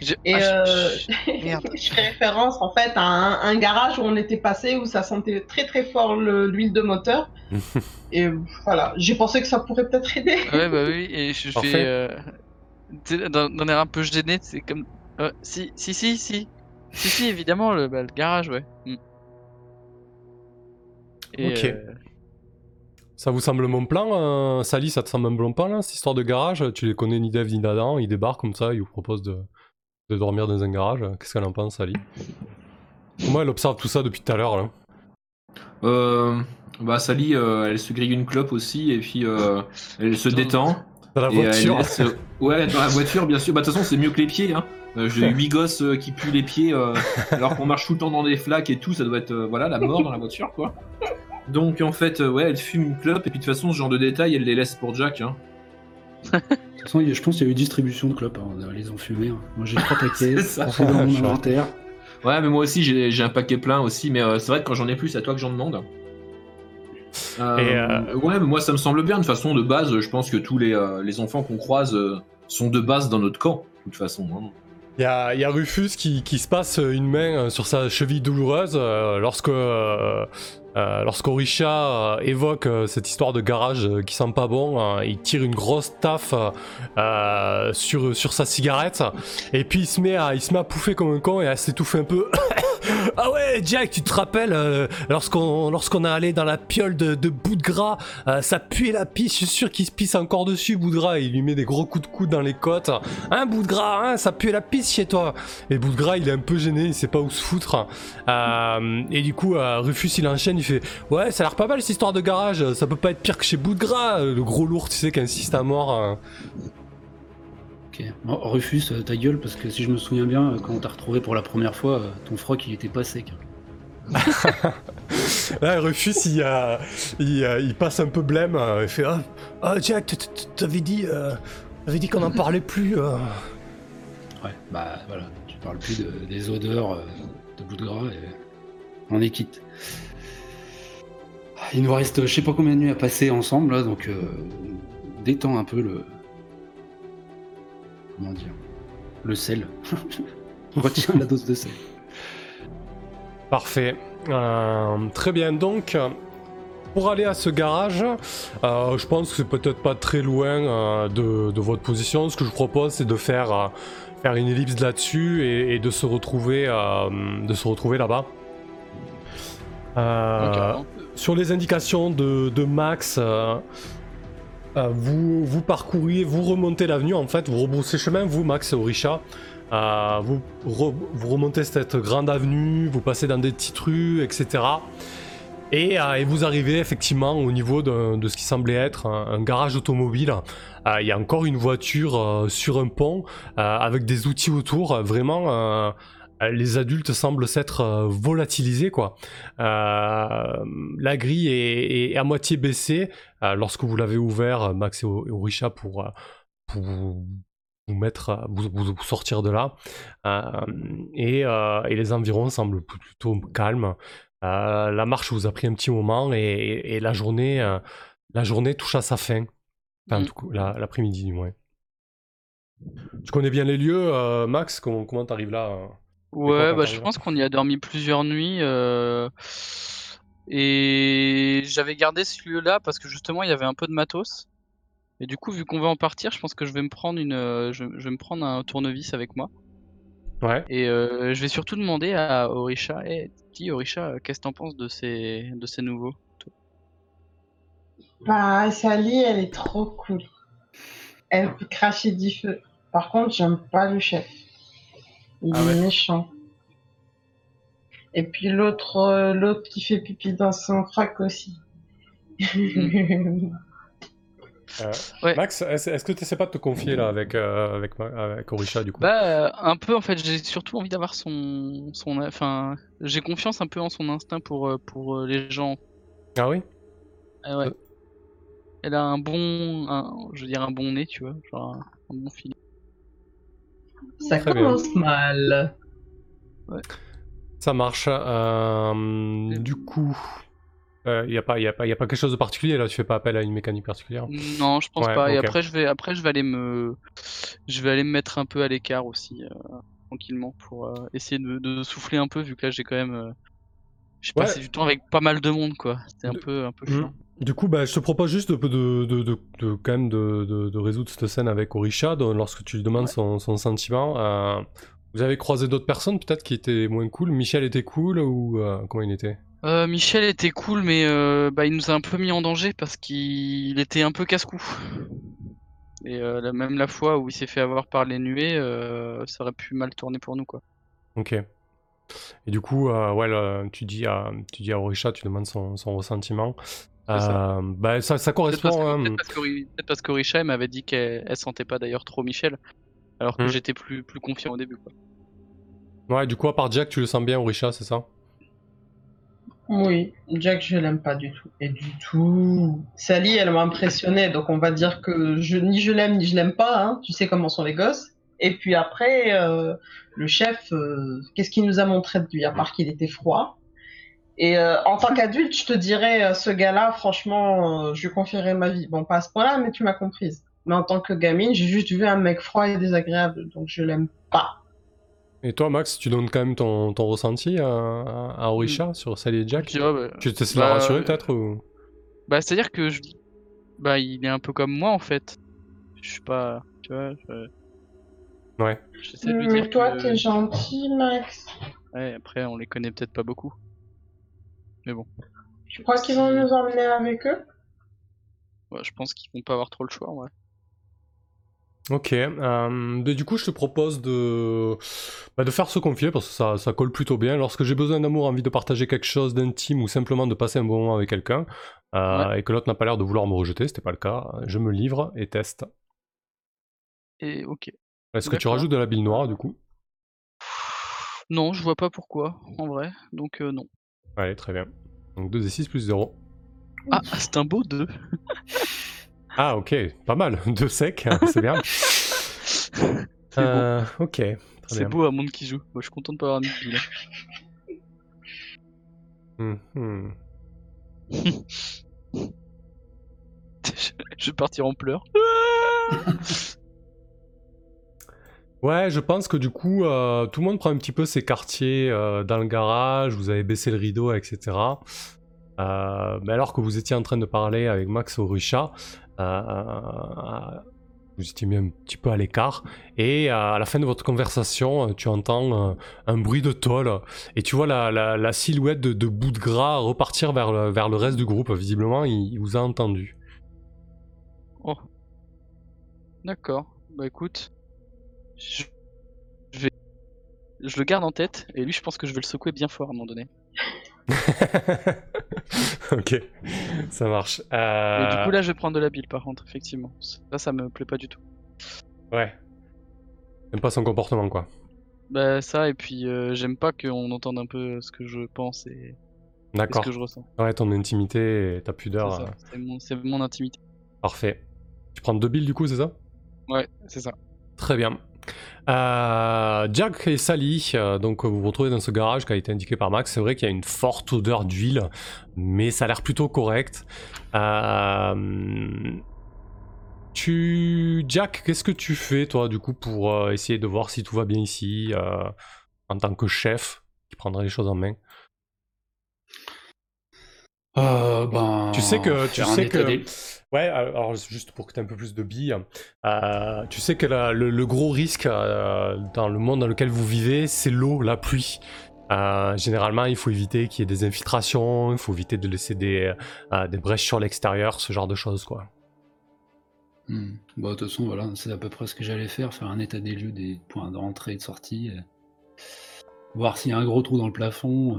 J'ai- Et Ah, euh, je- je fais référence en fait à un, un garage où on était passé où ça sentait très très fort le- l'huile de moteur. et voilà, j'ai pensé que ça pourrait peut-être aider. Ouais, bah oui, et je Parfait. fais. Euh... D'un air un peu gêné, c'est comme. Euh, si, si, si, si. Si, si, évidemment, le, bah, le garage, ouais. Mm. Et, Ok. euh, Ça vous semble mon plan euh, Sally, ça te semble un bon plan là, cette histoire de garage? Tu les connais ni Dev ni Nadan, ils débarquent comme ça, ils vous proposent de, de dormir dans un garage. Qu'est-ce qu'elle en pense, Sally Moi, elle observe tout ça depuis tout à l'heure. là? Euh, bah Sally, euh, elle se grille une clope aussi et puis euh, elle se détend. Dans la voiture. laisse- Ouais, dans la voiture, bien sûr. Bah, de toute façon, c'est mieux que les pieds. Hein. Euh, J'ai 8 gosses euh, qui puent les pieds euh, alors qu'on marche tout le temps dans des flaques et tout. Ça doit être euh, voilà, la mort dans la voiture, quoi. Donc, en fait, euh, ouais, elle fume une clope et puis de toute façon, ce genre de détails, elle les laisse pour Jack. Hein. De toute façon, je pense qu'il y a eu distribution de clopes, hein, on les ont fumés. hein. Moi j'ai trois paquets, C'est ça. dans mon inventaire. Ouais, mais moi aussi, j'ai un paquet plein aussi. Mais euh, c'est vrai que quand j'en ai plus, c'est à toi que j'en demande. Euh, Et, euh, Ouais, mais moi, ça me semble bien. De toute façon, de base, je pense que tous les, euh, les enfants qu'on croise euh, sont de base dans notre camp. De toute façon. hein. Il y a, il y a Rufus qui, qui se passe une main sur sa cheville douloureuse euh, lorsque euh, lorsqu'Orisha euh, évoque euh, cette histoire de garage euh, qui sent pas bon. il tire une grosse taffe sur, sur sa cigarette et puis il se met à, il se met à pouffer comme un con et à s'étouffer un peu. ah ouais, Jack, tu te rappelles euh, lorsqu'on lorsqu'on est allé dans la piole de, de euh, ça puait la pisse. Je suis sûr qu'il se pisse encore dessus, bout. Il lui met des gros coups de coude dans les côtes. Hein, bout hein, ça pue la pisse chez toi. Et bout il est un peu gêné, il sait pas où se foutre. Euh, et du coup, Rufus, il enchaîne, il fait Ouais, ça a l'air pas mal cette histoire de garage, ça peut pas être pire que chez bout. Le gros lourd, tu sais, qui insiste à mort. Ok. Bon, Rufus, euh, ta gueule, parce que si je me souviens bien, euh, quand on t'a retrouvé pour la première fois, euh, ton froc il était pas sec. Là, Rufus, il, il, il passe un peu blême, il fait Ah, ah, Jack, t'avais dit, euh, t'avais dit qu'on en parlait plus. euh. Ouais, bah voilà, tu parles plus de- des odeurs de bout de gras et on est quitte. Il nous reste je sais pas combien de nuits à passer ensemble, là, donc détends un peu le. Comment dire Le sel. Retiens la dose de sel. Parfait. Euh, très bien. Donc, pour aller à ce garage, euh, je pense que c'est peut-être pas très loin euh, de, de votre position. Ce que je vous propose, c'est de faire, euh, faire une ellipse là-dessus et, et de se retrouver, euh, de se retrouver là-bas. Euh, sur les indications de, de Max, euh, vous, vous parcourriez, vous remontez l'avenue, en fait, vous rebroussez chemin, vous, Max et Orisha. Euh, vous, vous remontez cette grande avenue, vous passez dans des petites rues, etc. Et, euh, et vous arrivez effectivement au niveau de, de ce qui semblait être un, un garage automobile. Euh, Il y a encore une voiture euh, sur un pont euh, avec des outils autour. Vraiment, les adultes semblent s'être euh, volatilisés. Quoi. Euh, la grille est, est à moitié baissée euh, lorsque vous l'avez ouvert, Max et Orisha, pour, euh, pour vous mettre, vous, sortir de là. Euh, et, euh, et les environs semblent pl- plutôt calmes. Euh, la marche vous a pris un petit moment et, la journée, euh, la journée touche à sa fin. Enfin, Mm. la- l'après-midi du moins. Tu connais bien les lieux, euh, Max? Comment t'arrives là euh? Ouais, bah, je pense qu'on y a dormi plusieurs nuits. euh, Et j'avais gardé ce lieu-là parce que justement il y avait un peu de matos. Et du coup, vu qu'on va en partir, je pense que je vais me prendre une, euh, je, je vais me prendre un tournevis avec moi. Ouais. Et euh, je vais surtout demander à Orisha, hey, dis Orisha, euh, qu'est-ce que t'en penses de ces, de ces nouveaux? Bah, Sally, elle est trop cool. Elle peut cracher du feu. Par contre, j'aime pas le chef. Il Ah est ouais. méchant. Et puis l'autre, euh, l'autre qui fait pipi dans son frac aussi. Euh, Ouais. Max, est-ce que tu essaies pas de te confier là avec, euh, avec, Ma- avec Orisha du coup? Bah, euh, un peu en fait, j'ai surtout envie d'avoir son, son, enfin, j'ai confiance un peu en son instinct pour, euh, pour euh, les gens. Ah oui? Ah ouais. Euh. elle a un bon, un, je veux dire un bon nez, tu vois, genre un, un bon feeling. Ça Très bien. commence mal. Ça marche. euh, du coup, il n'y a, pas- y a, pas- y a pas quelque chose de particulier là, tu fais pas appel à une mécanique particulière? Non, je pense Ouais, pas. Et après, je vais, après, je vais aller me, je vais aller me mettre un peu à l'écart aussi, euh, tranquillement, pour euh, essayer de, de souffler un peu, vu que là, j'ai quand même, euh, j'ai Ouais. passé du temps avec pas mal de monde, quoi. C'était un De- peu, un peu Mhm. chiant. Du coup, bah, je te propose juste de, de, de, quand même de, résoudre cette scène avec Orisha lorsque tu lui demandes Ouais. son, son sentiment. euh, vous avez croisé d'autres personnes peut-être qui étaient moins cool? Michel était cool ou euh, comment il était? Euh, Michel était cool, mais bah, il nous a un peu mis en danger parce qu'il était un peu casse-cou. Et même la fois où il s'est fait avoir par les nuées, ça aurait pu mal tourner pour nous, quoi. Ok. Et du coup, euh, ouais, là, tu dis à, tu dis à Orisha, tu demandes son, son ressentiment. Ça. Euh, bah, ça, ça Peut-être parce correspond. que- hein. peut-être parce qu'Orisha elle m'avait dit qu'elle elle sentait pas d'ailleurs trop Michel, alors que Hmm. j'étais plus, plus confiant au début, quoi. Ouais, du coup, à part Jack, tu le sens bien, Orisha, c'est ça? Oui, Jack, je l'aime pas du tout. Et du tout. Sally, elle m'a impressionné, donc on va dire que je, ni je l'aime ni je l'aime pas, hein. Tu sais comment sont les gosses. Et puis après, euh, le chef, euh, qu'est-ce qu'il nous a montré de lui, à part qu'il était froid? Et euh, en tant qu'adulte, je te dirais, ce gars-là, franchement, euh, je lui confierais ma vie. Bon, pas à ce point-là, mais tu m'as comprise. Mais en tant que gamine, j'ai juste vu un mec froid et désagréable, donc je l'aime pas. Et toi, Max, tu donnes quand même ton, ton ressenti à, à, Orisha sur Sally et Jack? Dirais, bah, Tu essaies de la Bah, rassurer euh, peut-être ou... bah, c'est-à-dire que je... bah, il est un peu comme moi en fait. Je suis pas, tu vois. Je... Ouais. J'essaie de lui dire toi, que- t'es gentil, Max. Ouais, après, on les connaît peut-être pas beaucoup. Mais bon, Tu crois qu'ils vont nous emmener avec eux? Ouais, je pense qu'ils vont pas avoir trop le choix, ouais. Ok, euh, du coup je te propose de, bah, de faire se confier parce que ça, ça colle plutôt bien. Lorsque j'ai besoin d'amour, envie de partager quelque chose d'intime ou simplement de passer un bon moment avec quelqu'un, euh, et que l'autre n'a pas l'air de vouloir me rejeter, c'était pas le cas, je me livre et teste. Et ok. Est-ce que tu rajoutes de la bile noire du coup? Non, je vois pas pourquoi, en vrai. Donc euh, non. Allez, très bien. Donc 2 et 6 plus 0. Ah, c'est un beau 2. Ah ok, pas mal, 2 secs, hein, c'est bien. C'est beau. Euh, ok, très C'est bien. beau à monde qui joue. Moi, je suis content de pas avoir mis de bille. hein. Mhm. je je vais partir en pleurs. Ouais, je pense que du coup, euh, tout le monde prend un petit peu ses quartiers euh, dans le garage, vous avez baissé le rideau, etc. Euh, mais alors que vous étiez en train de parler avec Max Orisha, euh, vous étiez mis un petit peu à l'écart, et à la fin de votre conversation, tu entends un bruit de tôle, et tu vois la, silhouette de, de bout de gras repartir vers le, reste du groupe. Visiblement, il, il vous a entendu. D'accord. Bah écoute, je... vais, je le garde en tête et lui, je pense que je vais le secouer bien fort à un moment donné. ok, ça marche. Et Euh, du coup là, je vais prendre de la bile par contre, effectivement. Ça, ça me plaît pas du tout. Ouais. J'aime pas son comportement, quoi. Bah ça et puis euh, j'aime pas qu'on entende un peu ce que je pense et, et ce que je ressens. Ouais, ton intimité et ta pudeur. euh, mon, c'est mon intimité. parfait. Tu prends deux billes du coup, c'est ça? Ouais, c'est ça. Très bien. Euh, Jack et Sally, euh, donc vous vous retrouvez dans ce garage qui a été indiqué par Max. C'est vrai qu'il y a une forte odeur d'huile, mais ça a l'air plutôt correct. Euh, Tu, Jack, qu'est-ce que tu fais toi du coup pour essayer de voir si tout va bien ici en tant que chef qui prendrait les choses en main? Euh, ben, Tu sais que tu sais que des- ouais alors juste pour que tu aies un peu plus de billes, euh, tu sais que la- le, le gros risque euh, dans le monde dans lequel vous vivez, c'est l'eau, la pluie. Généralement, il faut éviter qu'il y ait des infiltrations, il faut éviter de laisser des, des brèches sur l'extérieur, ce genre de choses quoi. Hmm. Bah, de toute façon, voilà, c'est à peu près ce que j'allais faire, faire un état des lieux des points d'entrée et de sortie. Voir s'il y a un gros trou dans le plafond.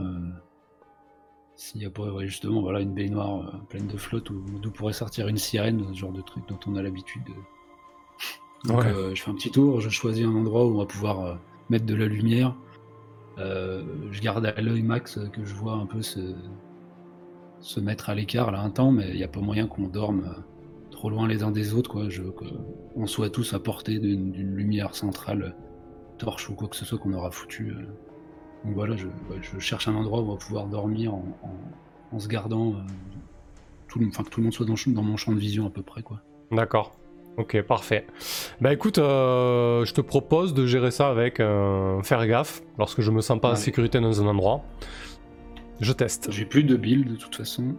S'il y a pas ouais, justement voilà, une baignoire euh, pleine de flotte où- d'où pourrait sortir une sirène, ce genre de truc dont on a l'habitude. de- Donc Ouais. euh, je fais un petit tour, je choisis un endroit où on va pouvoir euh, mettre de la lumière. Je garde à l'œil Max que je vois un peu se, se mettre à l'écart là un temps, mais il n'y a pas moyen qu'on dorme. trop loin les uns des autres, quoi. Je, on soit tous à portée d'une lumière centrale, torche ou quoi que ce soit qu'on aura foutu. Donc voilà, je, cherche un endroit où on va pouvoir dormir en, en- en se gardant, euh, tout enfin que tout le monde soit dans, dans mon champ de vision à peu près, quoi. D'accord. Ok, parfait. Bah écoute, euh, je te propose de gérer ça avec euh, faire gaffe lorsque je me sens pas en sécurité dans un endroit. Je teste. J'ai plus de build de toute façon.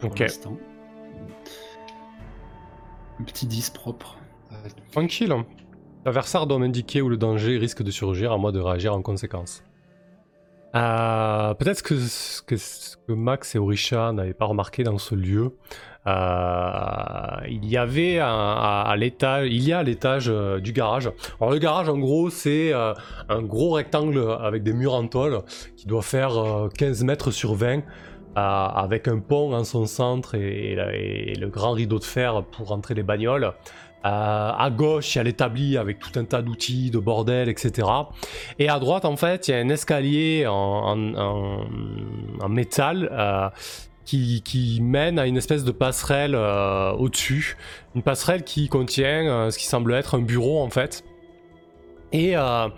Pour Ok. l'instant. Un petit 10 propre. Tranquille. L'adversaire doit m'indiquer où le danger risque de surgir, à moi de réagir en conséquence. Euh, Peut-être que que, Max et Orisha n'avaient pas remarqué dans ce lieu, euh, il y avait à, l'étage, il y a à l'étage euh, du garage. Le garage, en gros, c'est un gros rectangle avec des murs en tôle qui doit faire euh, 15 mètres sur 20. euh, avec un pont en son centre et, et le grand rideau de fer pour rentrer les bagnoles. Euh, à gauche, il y a l'établi avec tout un tas d'outils, de bordel, etc. Et à droite, en fait, il y a un escalier en, en- en- en métal euh, qui, qui mène à une espèce de passerelle euh, au-dessus. Une passerelle qui contient euh, ce qui semble être un bureau, en fait. Et, euh,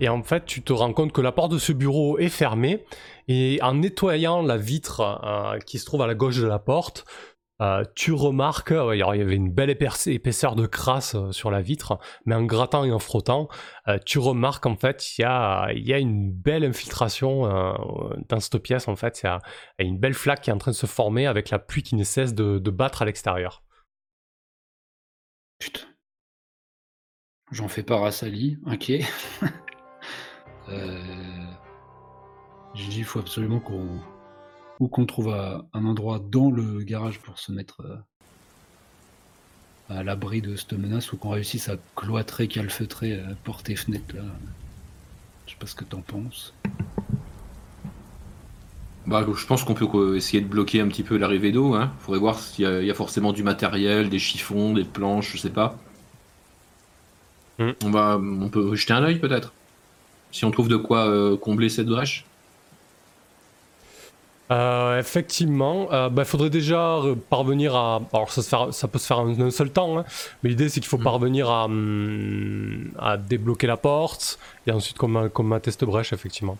et en fait, tu te rends compte que la porte de ce bureau est fermée. Et en nettoyant la vitre qui se trouve à la gauche de la porte, euh, tu remarques, euh, il y avait une belle épaisse- épaisseur de crasse euh, sur la vitre, mais en grattant et en frottant, tu remarques en fait il y a, une belle infiltration dans cette pièce. En fait, il y, a, une belle flaque qui est en train de se former avec la pluie qui ne cesse de, battre à l'extérieur. Putain. J'en fais part à Sally, euh... J'ai dit, il faut absolument qu'on ou qu'on trouve euh, un endroit dans le garage pour se mettre euh, à l'abri de cette menace ou qu'on réussisse à cloîtrer, calfeutrer, euh, porter fenêtre là. Je sais pas ce que t'en penses. Bah, je pense qu'on peut essayer de bloquer un petit peu l'arrivée d'eau. Hein. Faudrait voir s'il y, a- il y a forcément du matériel, des chiffons, des planches, je sais pas. Hmm. On va, on peut jeter un œil peut-être. Si on trouve de quoi euh, combler cette brèche. Euh, effectivement, il bah, faudrait déjà euh, parvenir à. Alors, ça, se faire- ça peut se faire en un seul temps, hein, mais l'idée c'est qu'il faut Mm. parvenir à, hum, à débloquer la porte et ensuite comme, comme ma test brèche, effectivement.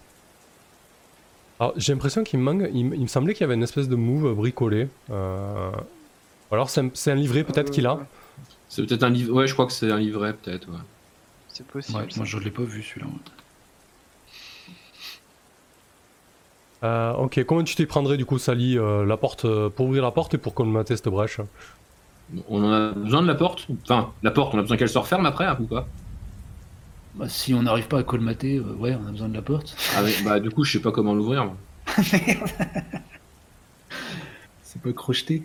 Alors, j'ai l'impression qu'il me manque. Il, me- il me semblait qu'il y avait une espèce de move bricolé. Euh, ou alors, c'est un, c'est un livret peut-être qu'il a? C'est peut-être un livre. Ouais, je crois que c'est un livret peut-être. ouais. C'est possible. Ouais, moi je l'ai pas vu celui-là. Euh, ok, comment tu t'y prendrais du coup, Sally, euh, la porte, euh, pour ouvrir la porte et pour qu'on ma test brèche? On en a besoin de la porte Enfin, la porte, on a besoin qu'elle se referme après hein, ou pas? Bah, si on n'arrive pas à colmater, euh, ouais, on a besoin de la porte. ah, Bah, du coup, je sais pas comment l'ouvrir. moi. C'est pas crocheté.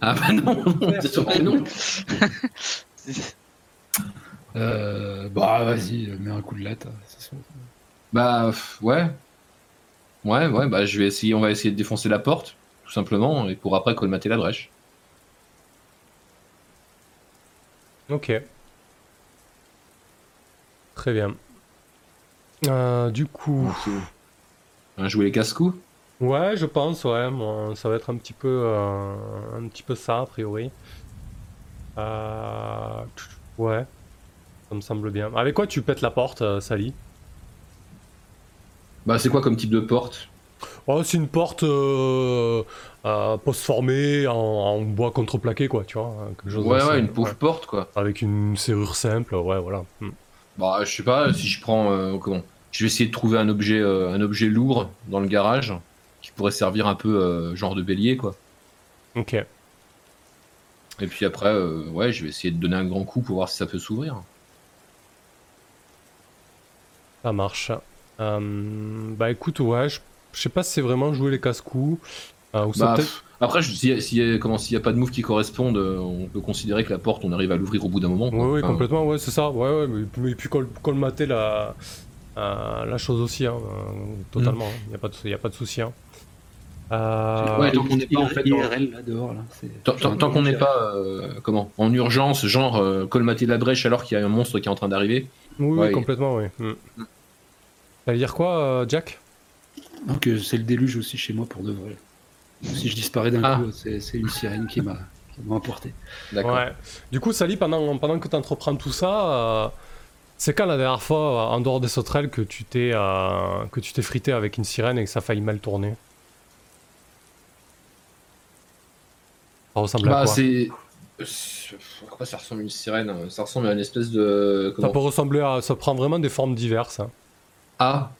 Ah, bah non, bien sûr que non. Euh, bah vas-y, mets un coup de latte. c'est sûr. Bah, pff, ouais. Ouais, ouais, bah, je vais essayer, on va essayer de défoncer la porte, tout simplement, et pour après colmater la brèche. Ok. Très bien. Euh, du coup, jouer les casse-coups ouais, je pense, ouais, moi, ça va être un petit peu, euh, un petit peu ça a priori. Euh, ouais, ça me semble bien. Avec quoi tu pètes la porte, Sally? Bah, c'est quoi comme type de porte? Oh, c'est une porte euh, euh, post-formée en, en bois contreplaqué, quoi, tu vois. quelque chose Ouais, ouais, une pauvre ouais. porte, quoi. Avec une serrure simple, ouais, voilà. Hmm. Bah, je sais pas, si je prends. euh, comment Je vais essayer de trouver un objet, euh, un objet lourd dans le garage qui pourrait servir un peu euh, genre de bélier, quoi. Ok. Et puis après, ouais, je vais essayer de donner un grand coup pour voir si ça peut s'ouvrir. Ça marche. Euh, bah écoute, ouais, je je sais pas si c'est vraiment jouer les casse-coups. euh, ou ça Bah, après, s'il y, a- s'il y a- comment- s'il y a pas de move qui correspondent, euh, on peut considérer que la porte, on arrive à l'ouvrir au bout d'un moment. ouais, Enfin, complètement, ouais, c'est ça. Ouais, ouais, mais, mais puis col- colmater la, euh, la chose aussi, hein, totalement. Il n'y a pas de, y a pas de souci. Hein. Euh, Ouais, tant qu'on n'est pas en fait dans- IRL là dehors là. Tant, tant- tant qu'on n'est pas euh, comment en urgence, genre euh, colmater la brèche alors qu'il y a un monstre qui est en train d'arriver. oui, oui, complètement, oui. Mm. Ça veut dire quoi, euh, Jack? Donc euh, c'est le déluge aussi chez moi pour de vrai. Si je disparais d'un Ah. coup, c'est c'est une sirène qui m'a apporté. D'accord. Ouais. Du coup, Sally, pendant, pendant que tu entreprends tout ça, euh, c'est quand la dernière fois, euh, en dehors des sauterelles, que tu t'es euh, que tu t'es frité avec une sirène et que ça a failli mal tourner? Ça ressemble à Bah, quoi? c'est. c'est- À quoi ça ressemble à une sirène? Ça ressemble à une espèce de. Ça peut ressembler à. Ça prend vraiment des formes diverses. hein. Ah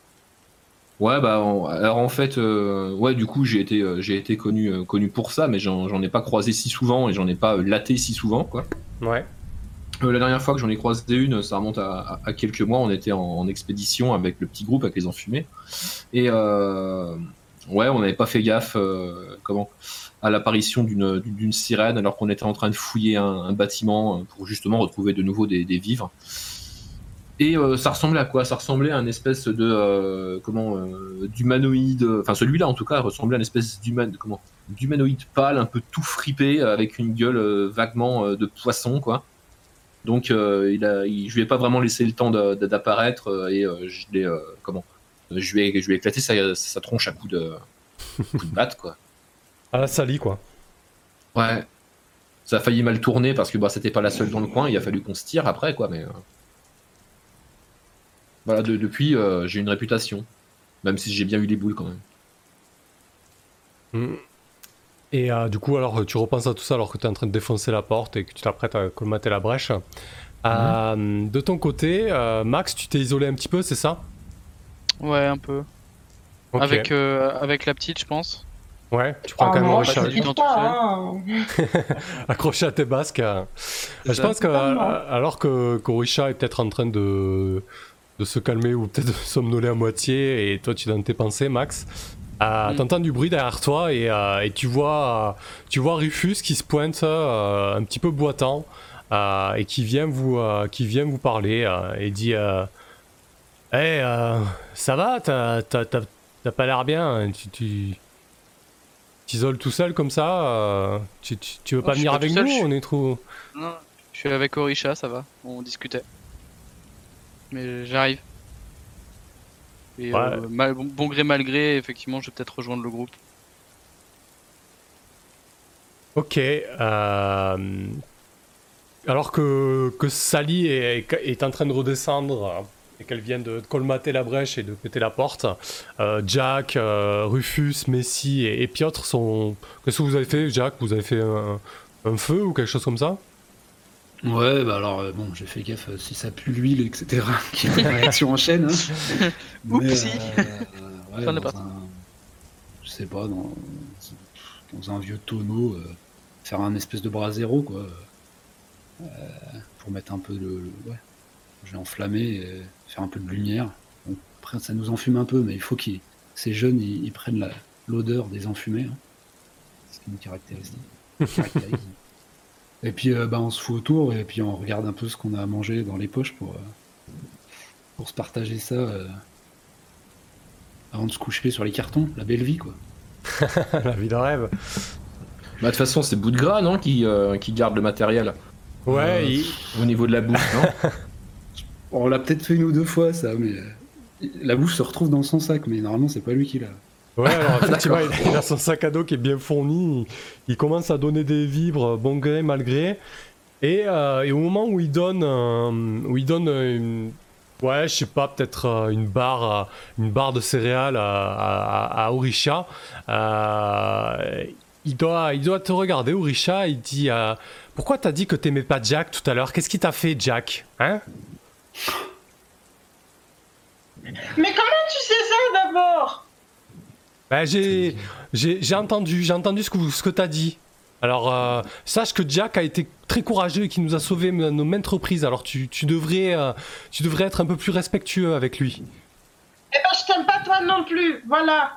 Ouais, bah, en- alors en fait, euh, ouais, du coup, j'ai été, euh, j'ai été connu, euh, connu pour ça, mais j'en ai pas croisé si souvent et j'en ai pas laté si souvent, quoi. Ouais. La dernière fois que j'en ai croisé une, ça remonte à, à- à quelques mois. On était en, en expédition avec le petit groupe, avec les enfumés. Et ouais, on n'avait pas fait gaffe comment, à l'apparition d'une sirène alors qu'on était en train de fouiller un, un bâtiment pour justement retrouver de nouveau des, des vivres. Et euh, ça ressemblait à quoi? Ça ressemblait à une espèce de euh, comment euh, d'humanoïde. Enfin, celui-là en tout cas ressemblait à une espèce d'human comment d'humanoïde pâle, un peu tout fripé, avec une gueule euh, vaguement de poisson, quoi. Donc, il a, il- je lui ai pas vraiment laissé le temps d'apparaître et je l'ai comment je lui ai, je lui ai éclaté sa, sa tronche à coup de, coup de batte, quoi. À la Sally, quoi. Ouais. Ça a failli mal tourner parce que bah, c'était pas la seule dans le coin. Il a fallu qu'on se tire après, quoi. Mais voilà, de- depuis, euh, j'ai une réputation, même si j'ai bien eu les boules quand même. Mm. Et euh, du coup, alors tu repenses à tout ça alors que tu es en train de défoncer la porte et que tu t'apprêtes à colmater la brèche. Euh, de ton côté, euh, Max, tu t'es isolé un petit peu, c'est ça? Ouais, un peu. Avec, euh, avec la petite, je pense. Ouais, tu prends Ah quand même pas, tout hein. accroché à tes basques. Je ça. pense que alors que qu'Orisha est peut-être en train de, de se calmer ou peut-être de somnoler à moitié et toi tu es dans tes pensées, Max, euh, Mm. t'entends du bruit derrière toi et, euh, et tu vois tu vois Rufus qui se pointe euh, un petit peu boitant euh, et qui vient vous qui vient vous parler et dit Hey, ça va? T'as, pas l'air bien? Tu, tu t'isoles tout seul comme ça? Tu, tu, tu veux pas suis venir avec seul, nous? suis- on est trop Non, je suis avec Orisha, ça va. On discutait. Mais j'arrive. Et Ouais. euh, mal- bon, bon gré mal gré, effectivement, je vais peut-être rejoindre le groupe. Ok. euh, alors que, que Sally est, est en train de redescendre et qu'elle vient de colmater la brèche et de péter la porte, euh, Jack, Rufus, Messi et, et Piotr sont. Qu'est-ce que vous avez fait, Jack? Vous avez fait un, un feu ou quelque chose comme ça? Ouais, bah alors, euh, bon, j'ai fait gaffe euh, si ça pue l'huile, etc. qu'il y a une réaction en chaîne. Hein. Oupsie. Euh, ouais, dans un- Je sais pas, dans, dans un vieux tonneau, euh, faire un espèce de brasero, quoi. euh, pour mettre un peu de. Ouais. Enflammer et faire un peu de lumière. Bon, après, ça nous enfume un peu, mais il faut qu'ils ces jeunes ils, ils prennent la- l'odeur des enfumés. hein. C'est ce qui nous caractérise. caractérise. Et puis euh, bah, on se fout autour et puis on regarde un peu ce qu'on a à manger dans les poches pour, euh, pour se partager ça euh, avant de se coucher sur les cartons. La belle vie quoi. La vie de rêve. Bah, de toute façon, c'est bout de gras, non, qui, euh, qui garde le matériel Ouais, Euh, il- au niveau de la bouffe, non On l'a peut-être fait une ou deux fois ça, mais la bouffe se retrouve dans son sac, mais normalement c'est pas lui qui l'a. Ouais, alors effectivement, il a son sac à dos qui est bien fourni. Il, il commence à donner des vibres, bon gré, mal gré. Et, euh, et au moment où il donne, euh, où il donne une, ouais, je sais pas, peut-être euh, une barre, euh, une barre de céréales à, à, à Orisha, euh, il doit, il doit te regarder, Orisha. Il dit, euh, pourquoi t'as dit que t'aimais pas Jack tout à l'heure? Qu'est-ce qui t'a fait, Jack Hein? Mais comment tu sais ça d'abord? Ben, j'ai, j'ai, j'ai entendu, j'ai entendu ce que, ce que t'as dit. Alors, euh, sache que Jack a été très courageux et qu'il nous a sauvés à nos maintes reprises. Alors, tu, tu devrais, euh, tu devrais être un peu plus respectueux avec lui. Eh ben, je t'aime pas toi non plus, voilà.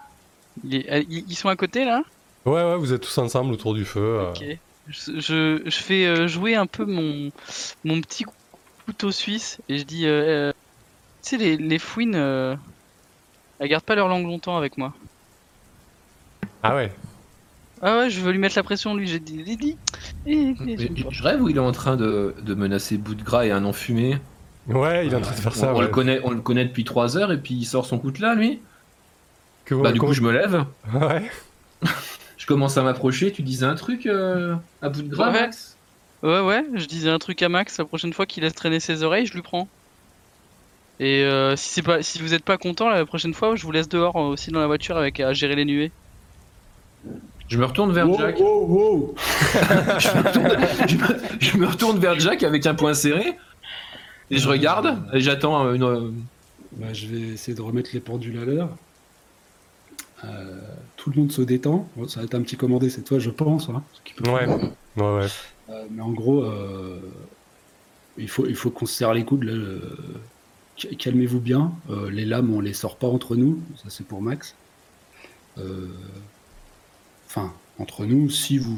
Euh, Ils ils sont à côté là? Ouais, ouais, vous êtes tous ensemble autour du feu. euh. Ok. Je, je, je fais euh, jouer un peu mon, mon petit couteau suisse et je dis euh, euh, Tu sais, les, les fouines, euh, elles gardent pas leur langue longtemps avec moi. Ah ouais. Ah ouais, je veux lui mettre la pression, lui. J'ai dit, dit, dit. Eh, eh, Mais pas. Je rêve où il est en train de, de menacer bout de gras et un enfumé. Ouais, il est en train de faire On, ça. on ouais. le connaît, on le connaît depuis 3 heures et puis il sort son coup de là, lui. Que- Bah, du coup, je me lève. Ouais. Je Je commence à m'approcher, tu disais un truc euh, à bout de gras, Ouais. Max? Ouais, ouais, je disais un truc à Max, la prochaine fois qu'il laisse traîner ses oreilles, je lui prends. Et euh, si, c'est pas, si vous êtes pas content, la prochaine fois, je vous laisse dehors euh, aussi dans la voiture avec à gérer les nuées. Je me retourne vers Wow, Jack. wow, wow. je, me retourne, je me- je me retourne vers Jack avec un poing serré. Et je regarde, et j'attends une. euh, Bah, je vais essayer de remettre les pendules à l'heure. Euh, tout le monde se détend. Bon, ça va être un petit commandé cette fois, je pense. hein, ce qui peut Ouais. faire. Ouais, ouais. Euh, mais en gros, euh, il faut, il faut qu'on se serre les coudes. là, euh, ca- Calmez-vous bien. Euh, les lames, on les sort pas entre nous. Ça, c'est pour Max. Euh, Enfin, entre nous, si vous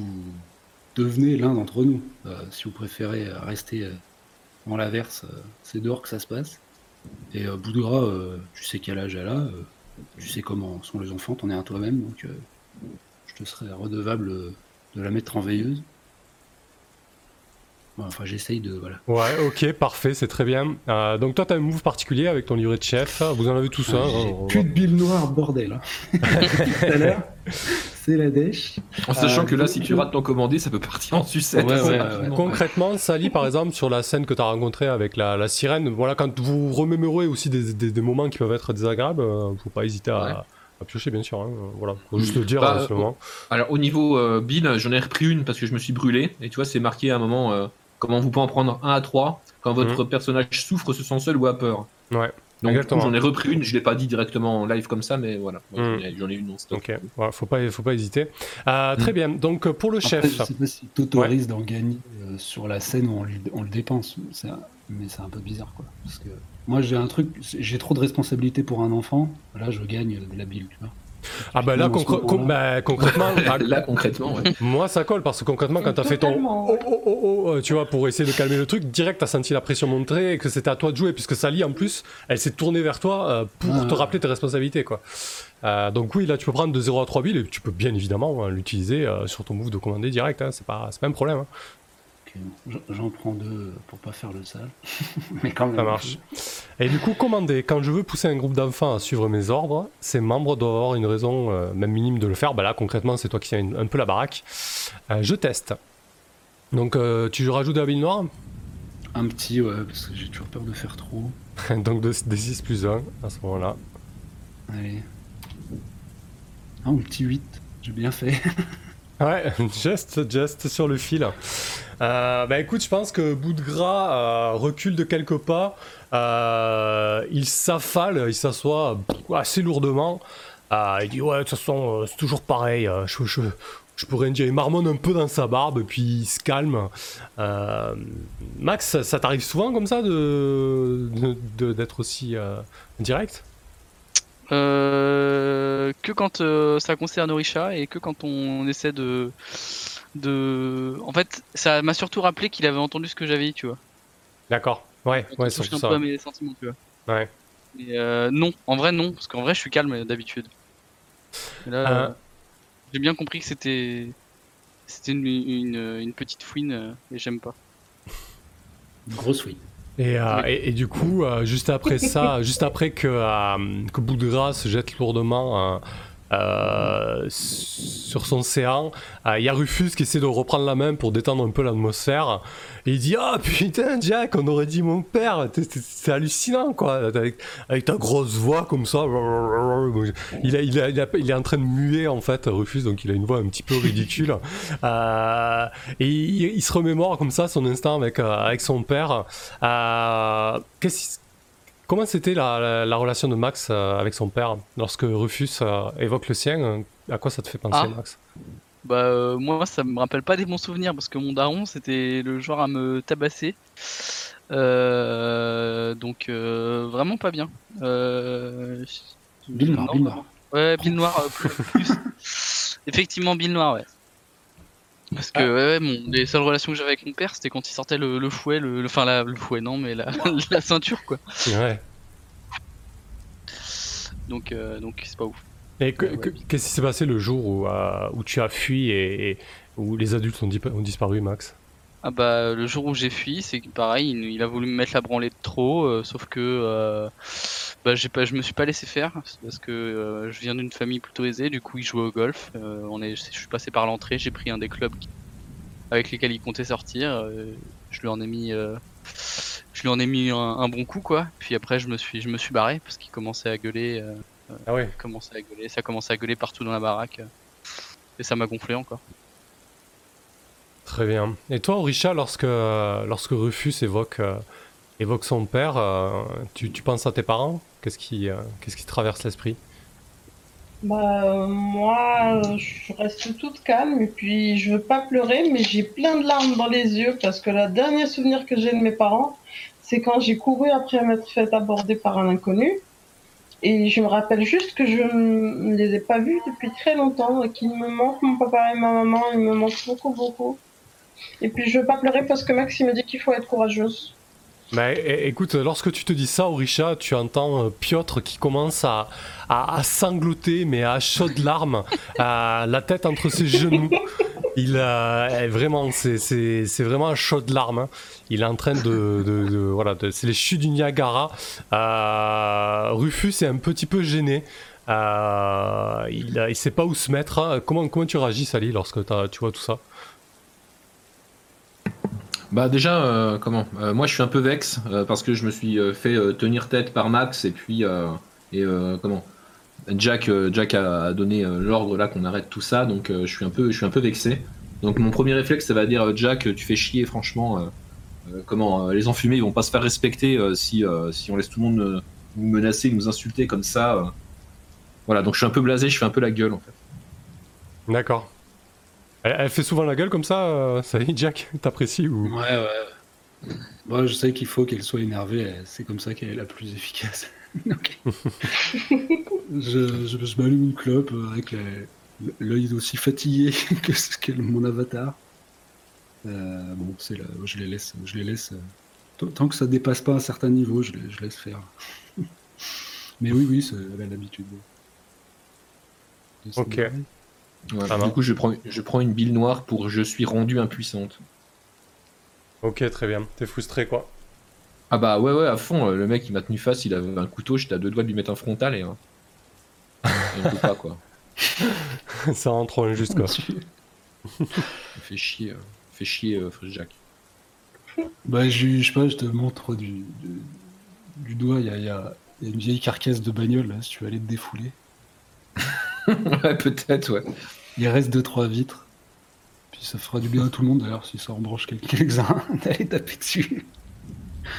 devenez l'un d'entre nous. Euh, si vous préférez euh, rester euh, en l'averse, euh, c'est dehors que ça se passe. Et euh, Boudra, euh, tu sais quel âge elle a. euh, tu sais comment sont les enfants. T'en es un toi-même. Donc, euh, je te serais redevable euh, de la mettre en veilleuse. Ouais, Enfin, j'essaye de. Voilà. Ouais, ok, parfait, c'est très bien. Euh, donc toi, t'as un move particulier avec ton livret de chef. Vous en avez tous un. Ah, J'ai hein, on plus de bille noire, bordel. hein. Tout à l'heure, c'est la dèche. En sachant Euh, que là, si tu rates ton commandé, ça peut partir en sucette. Ouais, ouais. Concrètement, Sally, par exemple, sur la scène que tu as rencontrée avec la, la sirène, voilà, quand vous remémorez aussi des, des- des moments qui peuvent être désagréables, euh, faut pas hésiter à, Ouais. à piocher, bien sûr. hein, voilà, faut juste le dire Bah, euh. Alors, au niveau euh, Bill, j'en ai repris une parce que je me suis brûlé. Et tu vois, c'est marqué à un moment euh, comment vous pouvez en prendre un à trois quand votre personnage souffre, se sent seul ou a peur. Ouais. Donc, j'en ai repris une. Je l'ai pas dit directement en live comme ça, mais voilà. Ouais, Mm. j'en ai- une en stock. Ok, voilà, faut pas, faut pas hésiter. Euh, Très bien. Donc pour le Après, chef, je sais pas si t'autorises d'en gagner euh, sur la scène où on, lui- on le dépense. Un- Mais c'est un peu bizarre, quoi. Parce que moi, j'ai un truc, j'ai trop de responsabilités pour un enfant. Là, je gagne de la bille, tu vois. Ah bah là bah, concrètement, ah, Là, concrètement, ouais. moi ça colle parce que concrètement quand t'as fait ton oh, oh, oh, tu vois pour essayer de calmer le truc, direct t'as senti la pression monter et que c'était à toi de jouer puisque Sally en plus elle s'est tournée vers toi euh, pour Ah. te rappeler tes responsabilités quoi. Euh, donc oui là tu peux prendre de 0 à 3 billes et tu peux bien évidemment hein, l'utiliser euh, sur ton move de commander direct, hein, c'est pas, c'est pas un problème. hein. J'en- prends deux pour pas faire le sale. Mais quand même. Ça marche. Et du coup, commander, quand je veux pousser un groupe d'enfants à suivre mes ordres, ces membres doivent avoir une raison, euh, même minime, de le faire. Bah là, concrètement, c'est toi qui tiens un peu la baraque. Euh, je teste. Donc, euh, tu rajoutes de la bille noire? Un petit, ouais, parce que j'ai toujours peur de faire trop. Donc, de, des 6 plus 1 à ce moment-là. Allez. Ah, un petit 8. J'ai bien fait. Ouais, just, just sur le fil. Euh, bah écoute, je pense que bout de gras euh, recule de quelques pas. Euh, il s'affale, il s'assoit assez lourdement. Euh, il dit Ouais, de toute façon, c'est toujours pareil. je, je, je rien dire. Il marmonne un peu dans sa barbe, puis il se calme. Max, ça, t'arrive souvent comme ça de de- de- d'être aussi direct? Euh, que quand euh, ça concerne Orisha et que quand on essaie de. de... En fait, ça m'a surtout rappelé qu'il avait entendu ce que j'avais dit, tu vois. D'accord. Ouais, ouais, surtout un ça. peu à mes sentiments, tu vois. Ouais. Mais euh, non, en vrai, non, parce qu'en vrai, je suis calme d'habitude. Là, j'ai bien compris que c'était. C'était une, une, une petite fouine euh, et j'aime pas. Une grosse oui. Et, euh, et, et du coup, euh, juste après ça, juste après que, euh, que Boudra se jette lourdement euh, sur son séant, euh, il y a Rufus qui essaie de reprendre la main pour détendre un peu l'atmosphère. Et il dit Ah putain, Jack, on aurait dit mon père, c'est hallucinant quoi, avec, avec ta grosse voix comme ça. Il, a- il, a- il, a- il est en train de muer en fait, Rufus, donc il a une voix un petit peu ridicule. Euh, et il, se remémore comme ça son instant avec, avec son père. Qu'est-ce- comment c'était la, la- la relation de Max euh, avec son père lorsque Rufus euh, évoque le sien euh, À quoi ça te fait penser, Ah. Max? Bah, euh, moi, ça me rappelle pas des bons souvenirs parce que mon daron, c'était le genre à me tabasser. Euh, donc, euh, vraiment pas bien. Euh, Bill Noir, Bill. Noir. Ouais, Bill Noir, euh, plus, plus. Effectivement, Bill Noir, ouais. Parce que Ah. ouais, ouais, mon, les seules relations que j'avais avec mon père, c'était quand il sortait le, le fouet, le, enfin la, le fouet, non, mais la, la ceinture, quoi. Ouais. Donc, euh, donc c'est pas ouf. Et que- Ouais, ouais. que- qu'est-ce qui s'est passé le jour où, euh, où tu as fui et, et où les adultes ont, ont disparu, Max? Ah bah le jour où j'ai fui, c'est que pareil, il, il a voulu me mettre la branlée de trop, euh, sauf que euh, Bah, j'ai pas, je me suis pas laissé faire parce que euh, je viens d'une famille plutôt aisée. Du coup, ils jouaient au golf. On est, je suis passé par l'entrée. J'ai pris un des clubs avec lesquels il comptait sortir. je lui en ai mis, euh, je lui en ai mis un, un bon coup quoi. Puis après, je me suis, je me suis barré parce qu'il commençait à gueuler. euh, Ah oui. il commençait à gueuler. Ça commençait à gueuler partout dans la baraque. et ça m'a gonflé encore. Très bien. Et toi, Orisha, lorsque, lorsque Rufus évoque, euh, évoque son père, euh, tu, tu penses à tes parents? Qu'est-ce qui, euh, qu'est-ce qui traverse l'esprit? Bah, moi, je reste toute calme et puis je veux pas pleurer, mais j'ai plein de larmes dans les yeux parce que le dernier souvenir que j'ai de mes parents, c'est quand j'ai couru après m'être fait aborder par un inconnu. Et je me rappelle juste que je ne les ai pas vus depuis très longtemps et qu'il me manque mon papa et ma maman, ils me manquent beaucoup, beaucoup. Et puis je veux pas pleurer parce que Max me dit qu'il faut être courageuse. É- écoute, lorsque tu te dis ça, Orisha, tu entends euh, Piotr qui commence à, à, sangloter, mais à chaudes larmes, la tête entre ses genoux. Il a eh, vraiment, c'est- vraiment à chaudes larmes. hein. Il est en train de, de- de- voilà, de- c'est les chutes du Niagara. Euh, Rufus est un petit peu gêné. Euh, il, il sait pas où se mettre. hein. Comment, comment tu réagis, Sally, lorsque tu vois tout ça? Bah déjà, euh, comment Euh, Moi, je suis un peu vex euh, parce que je me suis fait tenir tête par Max et puis et comment Jack, Jack a donné l'ordre là qu'on arrête tout ça, donc je suis un peu, je suis un peu vexé. Donc mon premier réflexe, ça va dire Jack, tu fais chier, franchement. comment les enfumés, ils vont pas se faire respecter si si on laisse tout le monde nous menacer, nous insulter comme ça. Voilà, donc je suis un peu blasé, je fais un peu la gueule en fait. D'accord. Elle, elle fait souvent la gueule comme ça, euh, Sally, Jack T'apprécies ou Ouais, ouais. Moi, je sais qu'il faut qu'elle soit énervée. C'est comme ça qu'elle est la plus efficace. Je je, je m'allume une clope euh, avec l'œil aussi fatigué que, mon avatar. Euh, bon, c'est là, je les laisse. Je les laisse tant- que ça dépasse pas un certain niveau, je, les- je laisse faire. Mais oui, oui, c'est- elle a l'habitude. de Ok. Ouais, Ça du coup, je prends, je prends une bille noire pour je suis rendu impuissante. Ok, très bien. T'es frustré, quoi. Ah bah ouais ouais à fond, euh, le mec il m'a tenu face, il avait un couteau, j'étais à deux doigts de lui mettre un frontal et... Hein. Il ne peut pas quoi, ça rentre trop injuste, quoi. il fait chier, euh, il fait chier euh, Jack. Bah, je, je sais pas, je te montre du, du, du doigt, il y a, il y a- il y a une vieille carcasse de bagnole, là, si tu veux aller te défouler. ouais peut-être ouais. Il reste 2-3 vitres. Puis ça fera du bien à tout le monde, d'ailleurs, si ça embranche quel- quelques-uns, d'aller taper dessus.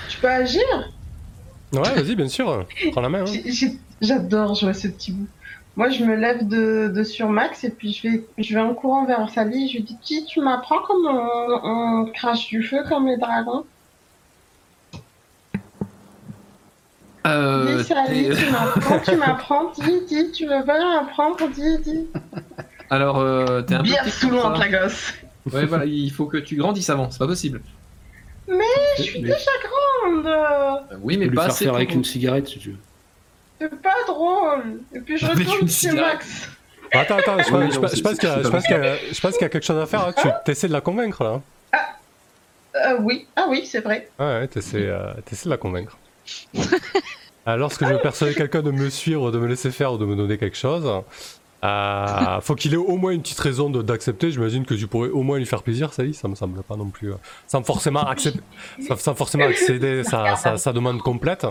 Tu peux agir Ouais, vas-y, bien sûr. Prends la main. hein. J'adore jouer ce petit bout. Moi, je me lève de, de sur Max et puis je vais, je vais en courant vers Sally. Je lui dis tu m'apprends comment on, on crache du feu comme les dragons Euh, Dis tu m'apprends, tu m'apprends. Dis, dis, tu veux pas m'apprendre Dis, dis. Alors euh, t'es un Bien peu... saoulante, la gosse. Ouais voilà, il faut que tu grandisses avant, c'est pas possible. Je suis Mais déjà grande. Euh, oui mais lui pas faire assez faire pour- avec une cigarette, si tu veux. C'est pas drôle. Et puis je Avec retourne une chez cigarette. Max. Attends, attends, je, Oui, pense- je non, pense- c'est- je pense qu'il y a- c'est je pas pense qu'il y a- je pense qu'il y a quelque chose à faire. hein. Tu essaies de la convaincre, là. Euh, oui, ah oui, c'est vrai. Ouais, ouais, t'essaies euh, t'essaies de la convaincre. Alors, lorsque je veux persuader quelqu'un de me suivre, de me laisser faire ou de me donner quelque chose, euh, faut qu'il ait au moins une petite raison d'accepter. J'imagine que tu pourrais au moins lui faire plaisir, ça y est, ça me semble pas non plus. euh, sans forcément accepter, sans, forcément accéder sa, sa, sa demande complète.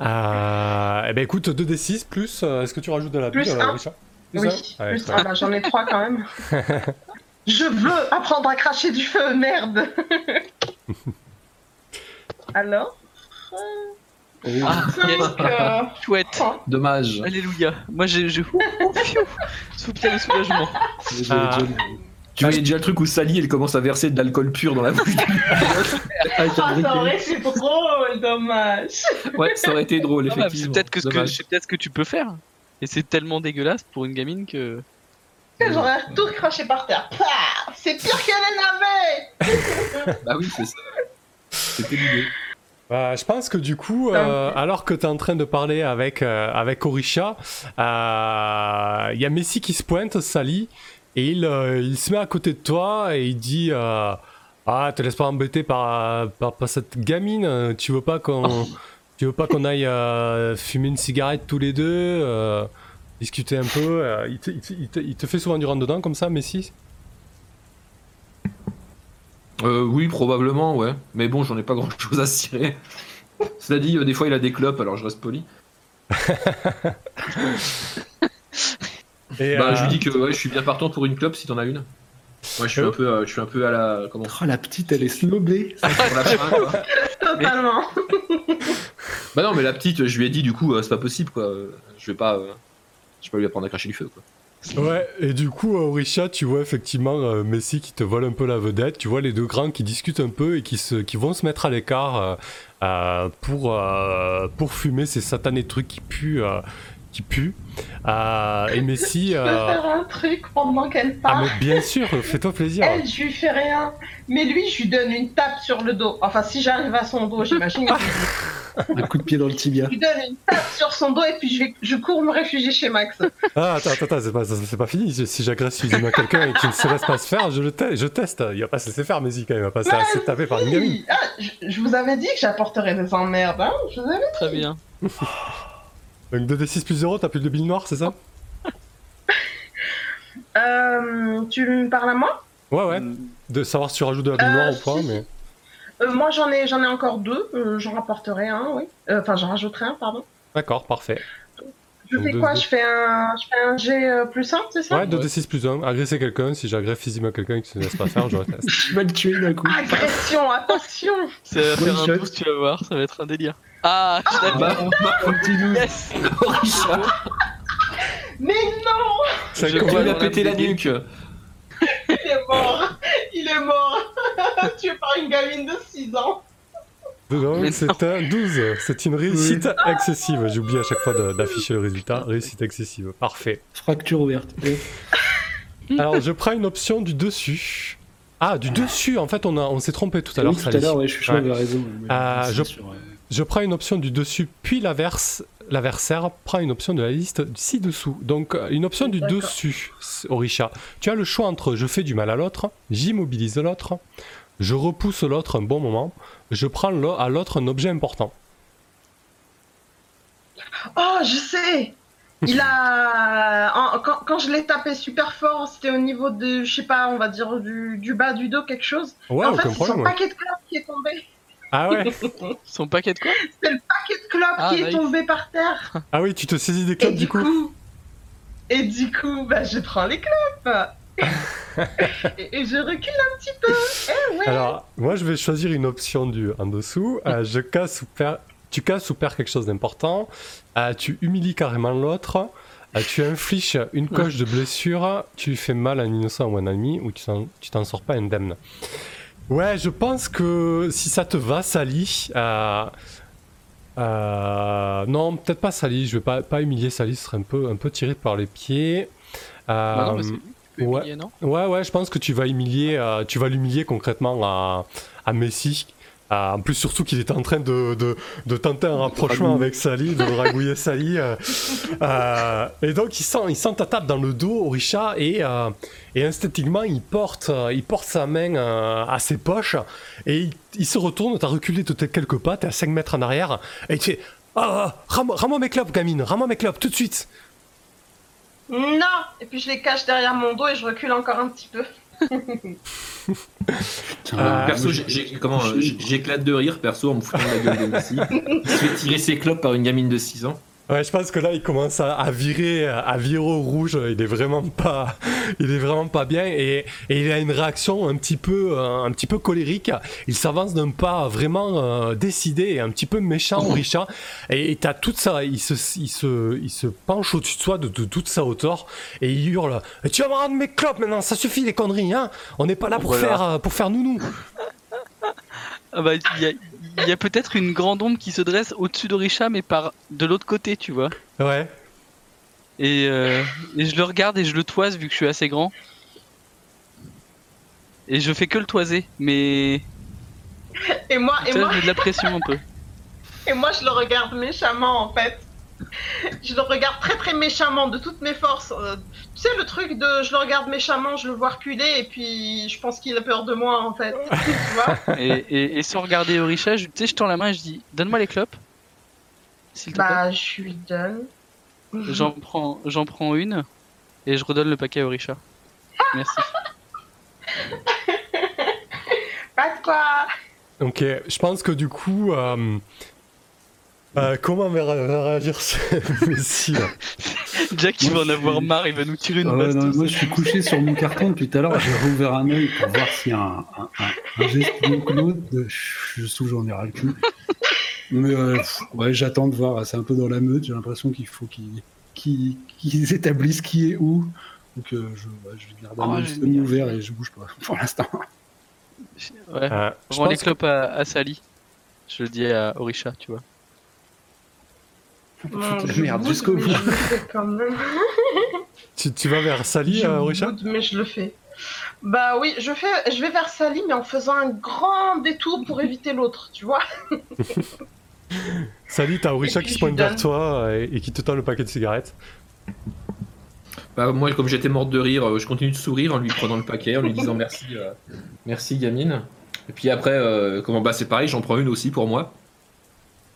Euh, eh ben écoute, 2d6 plus, euh, est-ce que tu rajoutes de la Plus pile, un. Richard? Oui, Ouais, plus ouais. ah bah, j'en ai trois quand même. Je veux apprendre à cracher du feu, merde. Alors? Oh, Ah, yes, Donc, euh, chouette. Dommage. Alléluia. Moi, j'ai. j'ai- Ouh, ouh, fiou. Soupir de soulagement. Ah. déjà- Tu voyais déjà le truc où Sally elle commence à verser de l'alcool pur dans la bouche. Ah, ça aurait été drôle, dommage. ouais ça aurait été drôle Non, mais C'est effectivement. peut-être que ce que, Dommage. c'est peut-être ce que tu peux faire. Et c'est tellement dégueulasse pour une gamine que. Que J'aurais tout craché par terre. Pah C'est pire que les navets Bah oui c'est ça. C'était l'idée. Bah, je pense que du coup, euh, alors que tu es en train de parler avec, euh, avec Orisha, euh, il y a Messi qui se pointe, Sally, et il, euh, il se met à côté de toi et il dit euh, Ah, te laisse pas embêter par, par, par cette gamine, tu veux pas qu'on Tu veux pas qu'on aille euh, fumer une cigarette tous les deux, euh, discuter un peu euh, il, te, il te- il fait souvent du rentre-dedans comme ça, Messi? Euh, oui, probablement, ouais. Mais bon, j'en ai pas grand chose à cirer. Cela dit, euh, des fois il a des clopes, alors je reste poli. Et, Bah, euh, je lui dis que ouais, je suis bien partant pour une clope si t'en as une. Ouais, je suis Euh. un peu, euh, je suis un peu à la, comment Oh, la petite, elle est snobée. sur la fin, quoi. Totalement. Bah non, mais la petite, je lui ai dit du coup, euh, c'est pas possible, quoi. Euh, Je vais pas, euh, je vais pas lui apprendre à cracher du feu, quoi. Ouais, et du coup, euh, Orisha, tu vois effectivement euh, Messi qui te vole un peu la vedette. Tu vois les deux grands qui discutent un peu et qui, vont se mettre à l'écart euh, pour, fumer ces satanés trucs qui puent. Qui puent. Euh, et Messi. Je peux euh, faire un truc pendant qu'elle Ah, parle. mais bien sûr, fais-toi plaisir. Elle, je lui fais rien. Mais lui, je lui donne une tape sur le dos. Enfin, si j'arrive à son dos, j'imagine. Un coup de pied dans le tibia. je lui donne une tape sur son dos et puis je, vais, je cours me réfugier chez Max. Ah, attends, attends, attends, c'est pas, c'est pas fini. Si j'agresse physiquement quelqu'un et qu'il ne se laisse pas se faire, je le te- je teste. Il va pas se laisser faire, Messi, quand même. Il va pas se Ouais, laisser taper par une gamine. Ah, je, je vous avais dit que j'apporterais des emmerdes. Hein je vous avais... Très bien. Donc 2d6 plus 0, t'as plus de billes noires, c'est ça Euh, tu me parles à moi Ouais, ouais. De savoir si tu rajoutes de la bille Euh, noire ou pas, si. mais. Euh, Moi, j'en ai, j'en ai encore deux. Euh, j'en rapporterai un, oui. Euh, Enfin, j'en rajouterai un, pardon. D'accord, parfait. Je Donc fais deux- quoi? deux. je fais, un, je fais un G euh, plus simple, c'est ça? Ouais, 2d6 plus 1. Agresser quelqu'un, si j'agresse physiquement quelqu'un qui se laisse pas faire, je reteste. Tu vas le tuer d'un coup. Agression, attention Ça va faire un boost, tu vas voir, ça va être un délire. Ah, je l'avais. Bah, bah, Continue. Yes Mais non Ça il a pété la nuque. Il est mort Il est mort Tué par une gamine de 6 ans c'est un 12. C'est une réussite excessive. J'oublie à chaque fois d'afficher le résultat. Réussite excessive. Parfait. Fracture ouverte. Alors, je prends une option du dessus. Ah, du dessus. En fait, on, a, on s'est trompé tout à l'heure. oui, tout à l'heure, ouais, je suis chaud, Ouais. raison. Euh, je- Je prends une option du dessus, puis l'averse- l'adversaire prend une option de la liste ci-dessous. Donc, euh, une option du dessus, Orisha. Tu as le choix entre je fais du mal à l'autre, j'immobilise l'autre, je repousse l'autre un bon moment, je prends à l'autre un objet important. Oh, je sais Il a... en- quand, quand je l'ai tapé super fort, c'était au niveau de, je sais pas, on va dire du, du bas du dos, quelque chose. Ouais, en fait, c'est son ouais. paquet de clopes qui est tombé. Ah ouais Son paquet de quoi? C'est le paquet de clopes Ah, qui est tombé par terre. Ah oui, tu te saisis des Et clubs du du coup coup... Et du coup, bah, je prends les clopes. et, et je recule un petit peu. Eh ouais. Alors, moi je vais choisir une option du en dessous. Euh, je casse ou perds, tu casses ou perds quelque chose d'important. Euh, tu humilies carrément l'autre. Euh, tu infliges une coche de blessure. Tu fais mal à un innocent ou à un ami ou tu t'en- tu t'en sors pas indemne. Ouais, je pense que si ça te va, Sally. euh, euh, non, peut-être pas Sally. Je vais pas, pas humilier Sally. Ce serait un peu, un peu tiré par les pieds. Bah non, Euh, mais peut ouais. humilier, non? Ouais, ouais, je pense que tu vas humilier, euh, tu vas l'humilier concrètement à, à Messi. Euh, en plus, surtout qu'il était en train de, de, de tenter un rapprochement avec Sally, de ragouiller Sally. euh, euh, et donc, il sent, il sent ta tape dans le dos, Orisha, et, euh, et instinctivement, il porte, euh, il porte sa main euh, à ses poches, et il, il se retourne, t'as reculé de tes quelques pas, t'es à 5 mètres en arrière, et tu fais Ah, ah, rends-moi mes clopes, gamine, rends-moi mes clopes, tout de suite Non Et puis je les cache derrière mon dos et je recule encore un petit peu. Euh, Perso, j'éclate de rire, perso, en me foutant de la gueule de Messi. Il se fait tirer ses clopes par une gamine de 6 ans. Ouais, je pense que là, il commence à, à virer, à virer au rouge. Il est vraiment pas, il est vraiment pas bien et, et il a une réaction un petit peu, euh, un petit peu colérique. Il s'avance d'un pas vraiment euh, décidé et un petit peu méchant, Richard. Et et t'as toute ça, il se, il se, il se penche au-dessus de soi de, de toute sa hauteur et il hurle "Tu vas me rendre mes clopes maintenant, ça suffit les conneries, hein On n'est pas là pour Voilà. faire, euh, pour faire nounou." Ah bah, il y il y a peut-être une grande ombre qui se dresse au-dessus d'Orisha, mais par de l'autre côté, tu vois. Ouais. Et, euh, et je le regarde et je le toise vu que je suis assez grand. Et je fais que le toiser, mais Et moi, et vois, moi, j'ai de la pression un peu. et moi, je le regarde méchamment en fait. Je le regarde très très méchamment de toutes mes forces. Euh, tu sais le truc de je le regarde méchamment, je le vois reculer et puis je pense qu'il a peur de moi en fait. tu vois Et, et- et sans regarder Orisha, je, tu sais, je tends la main et je dis Donne-moi les clopes. s'il te plaît Bah, je lui donne. J'en prends, j'en prends une et je redonne le paquet à Orisha. Merci. Pas de quoi Ok, je pense que du coup, euh, euh, comment va ré- va réagir ce Messi là Jack, il va en avoir suis- marre, il va nous tirer une Ah non, tous. moi, je suis couché sur mon carton depuis tout à l'heure. J'ai rouvert un œil pour voir s'il y a un, un, un, un geste. Je sous, j'en ai ras le cul. Mais euh, ouais, j'attends de voir. C'est un peu dans la meute. J'ai l'impression qu'il faut qu'ils établissent qui est où. Donc euh, je, ouais, je garde un Oh, œil ouvert et je bouge pas pour l'instant. Ouais. Euh, je Rends les que- clopes à, à Sally. Je le dis à Orisha, tu vois. Non, je merde jusqu'au bout. Quand même. tu, tu vas vers Sally, Je euh, Richard boude, mais je le fais. Bah oui, je, fais, je vais vers Sally, mais en faisant un grand détour pour éviter l'autre, tu vois. Sally, t'as Orisha qui se pointe vers toi euh, et, et qui te tend le paquet de cigarettes. Bah, moi, comme j'étais morte de rire, euh, je continue de sourire en lui prenant le paquet, en lui disant merci, euh, merci gamine. Et puis après, euh, comment bah c'est pareil, j'en prends une aussi pour moi.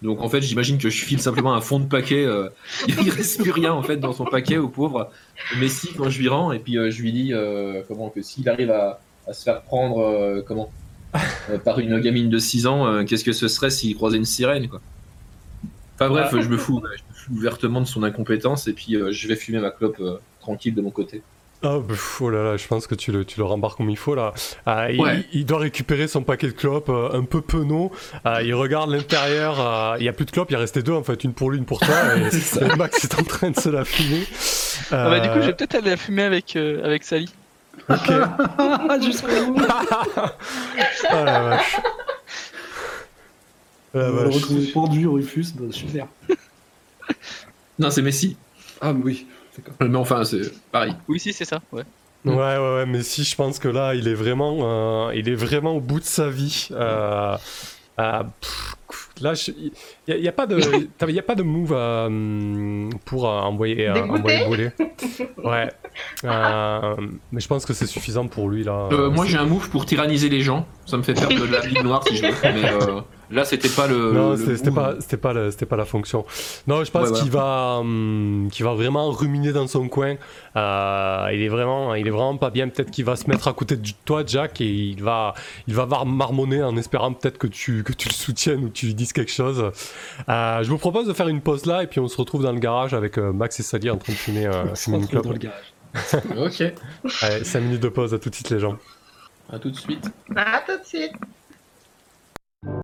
Donc en fait, j'imagine que je file simplement un fond de paquet. euh, il reste plus rien en fait dans son paquet au pauvre Messi quand je lui rends. Et puis euh, je lui dis euh, comment que s'il arrive à, à se faire prendre euh, comment par une gamine de 6 ans, qu'est-ce que ce serait s'il croisait une sirène quoi. Enfin bref, je me fous, je me fous ouvertement de son incompétence et puis je vais fumer ma clope tranquille de mon côté. Oh, pff, oh là là, je pense que tu le, tu le rembarques comme il faut là. Ah, il, Ouais. il doit récupérer son paquet de clopes euh, un peu penaud. Ah, il regarde l'intérieur. euh, il y a plus de clopes, il en restait deux en fait, une pour lui, une pour toi. Et, C'est ça. et Max est en train de se la fumer. Ah bah, du coup, Euh, je vais peut-être aller la fumer avec, euh, avec Sally. Ok. Jusqu'au bout. Ah la vache. Ah, vache. retrouver pendu, Rufus. Bah, super. Non, c'est Messi. Ah oui. D'accord. Mais enfin, c'est pareil. Oui, si, c'est ça. Ouais. Ouais, ouais, ouais, mais si, je pense que là, il est vraiment, euh, il est vraiment au bout de sa vie. Euh, euh, pff, là, il n'y a, y a pas de, y a pas de move euh, pour euh, envoyer, euh, envoyer bouler. Ouais. Euh, mais je pense que c'est suffisant pour lui là. Euh, moi, C'est- j'ai un move pour tyranniser les gens. Ça me fait faire de la ligne noire si je veux. Mais euh, là, c'était pas le. Non, c'était pas, c'était pas, c'était pas la fonction. Non, je pense Ouais, voilà. qu'il va, hum, qu'il va vraiment ruminer dans son coin. Euh, il est vraiment, il est vraiment pas bien. Peut-être qu'il va se mettre à côté de toi, Jack, et il va, il va marmonner en espérant peut-être que tu, que tu le soutiennes ou que tu lui dises quelque chose. Euh, je vous propose de faire une pause là, et puis on se retrouve dans le garage avec euh, Max et Sally en train de fumer, euh, On se fumer une retrouve clope. dans le garage. Ok. Allez, 5 minutes de pause à tout de suite les gens. À tout de suite. À tout de suite.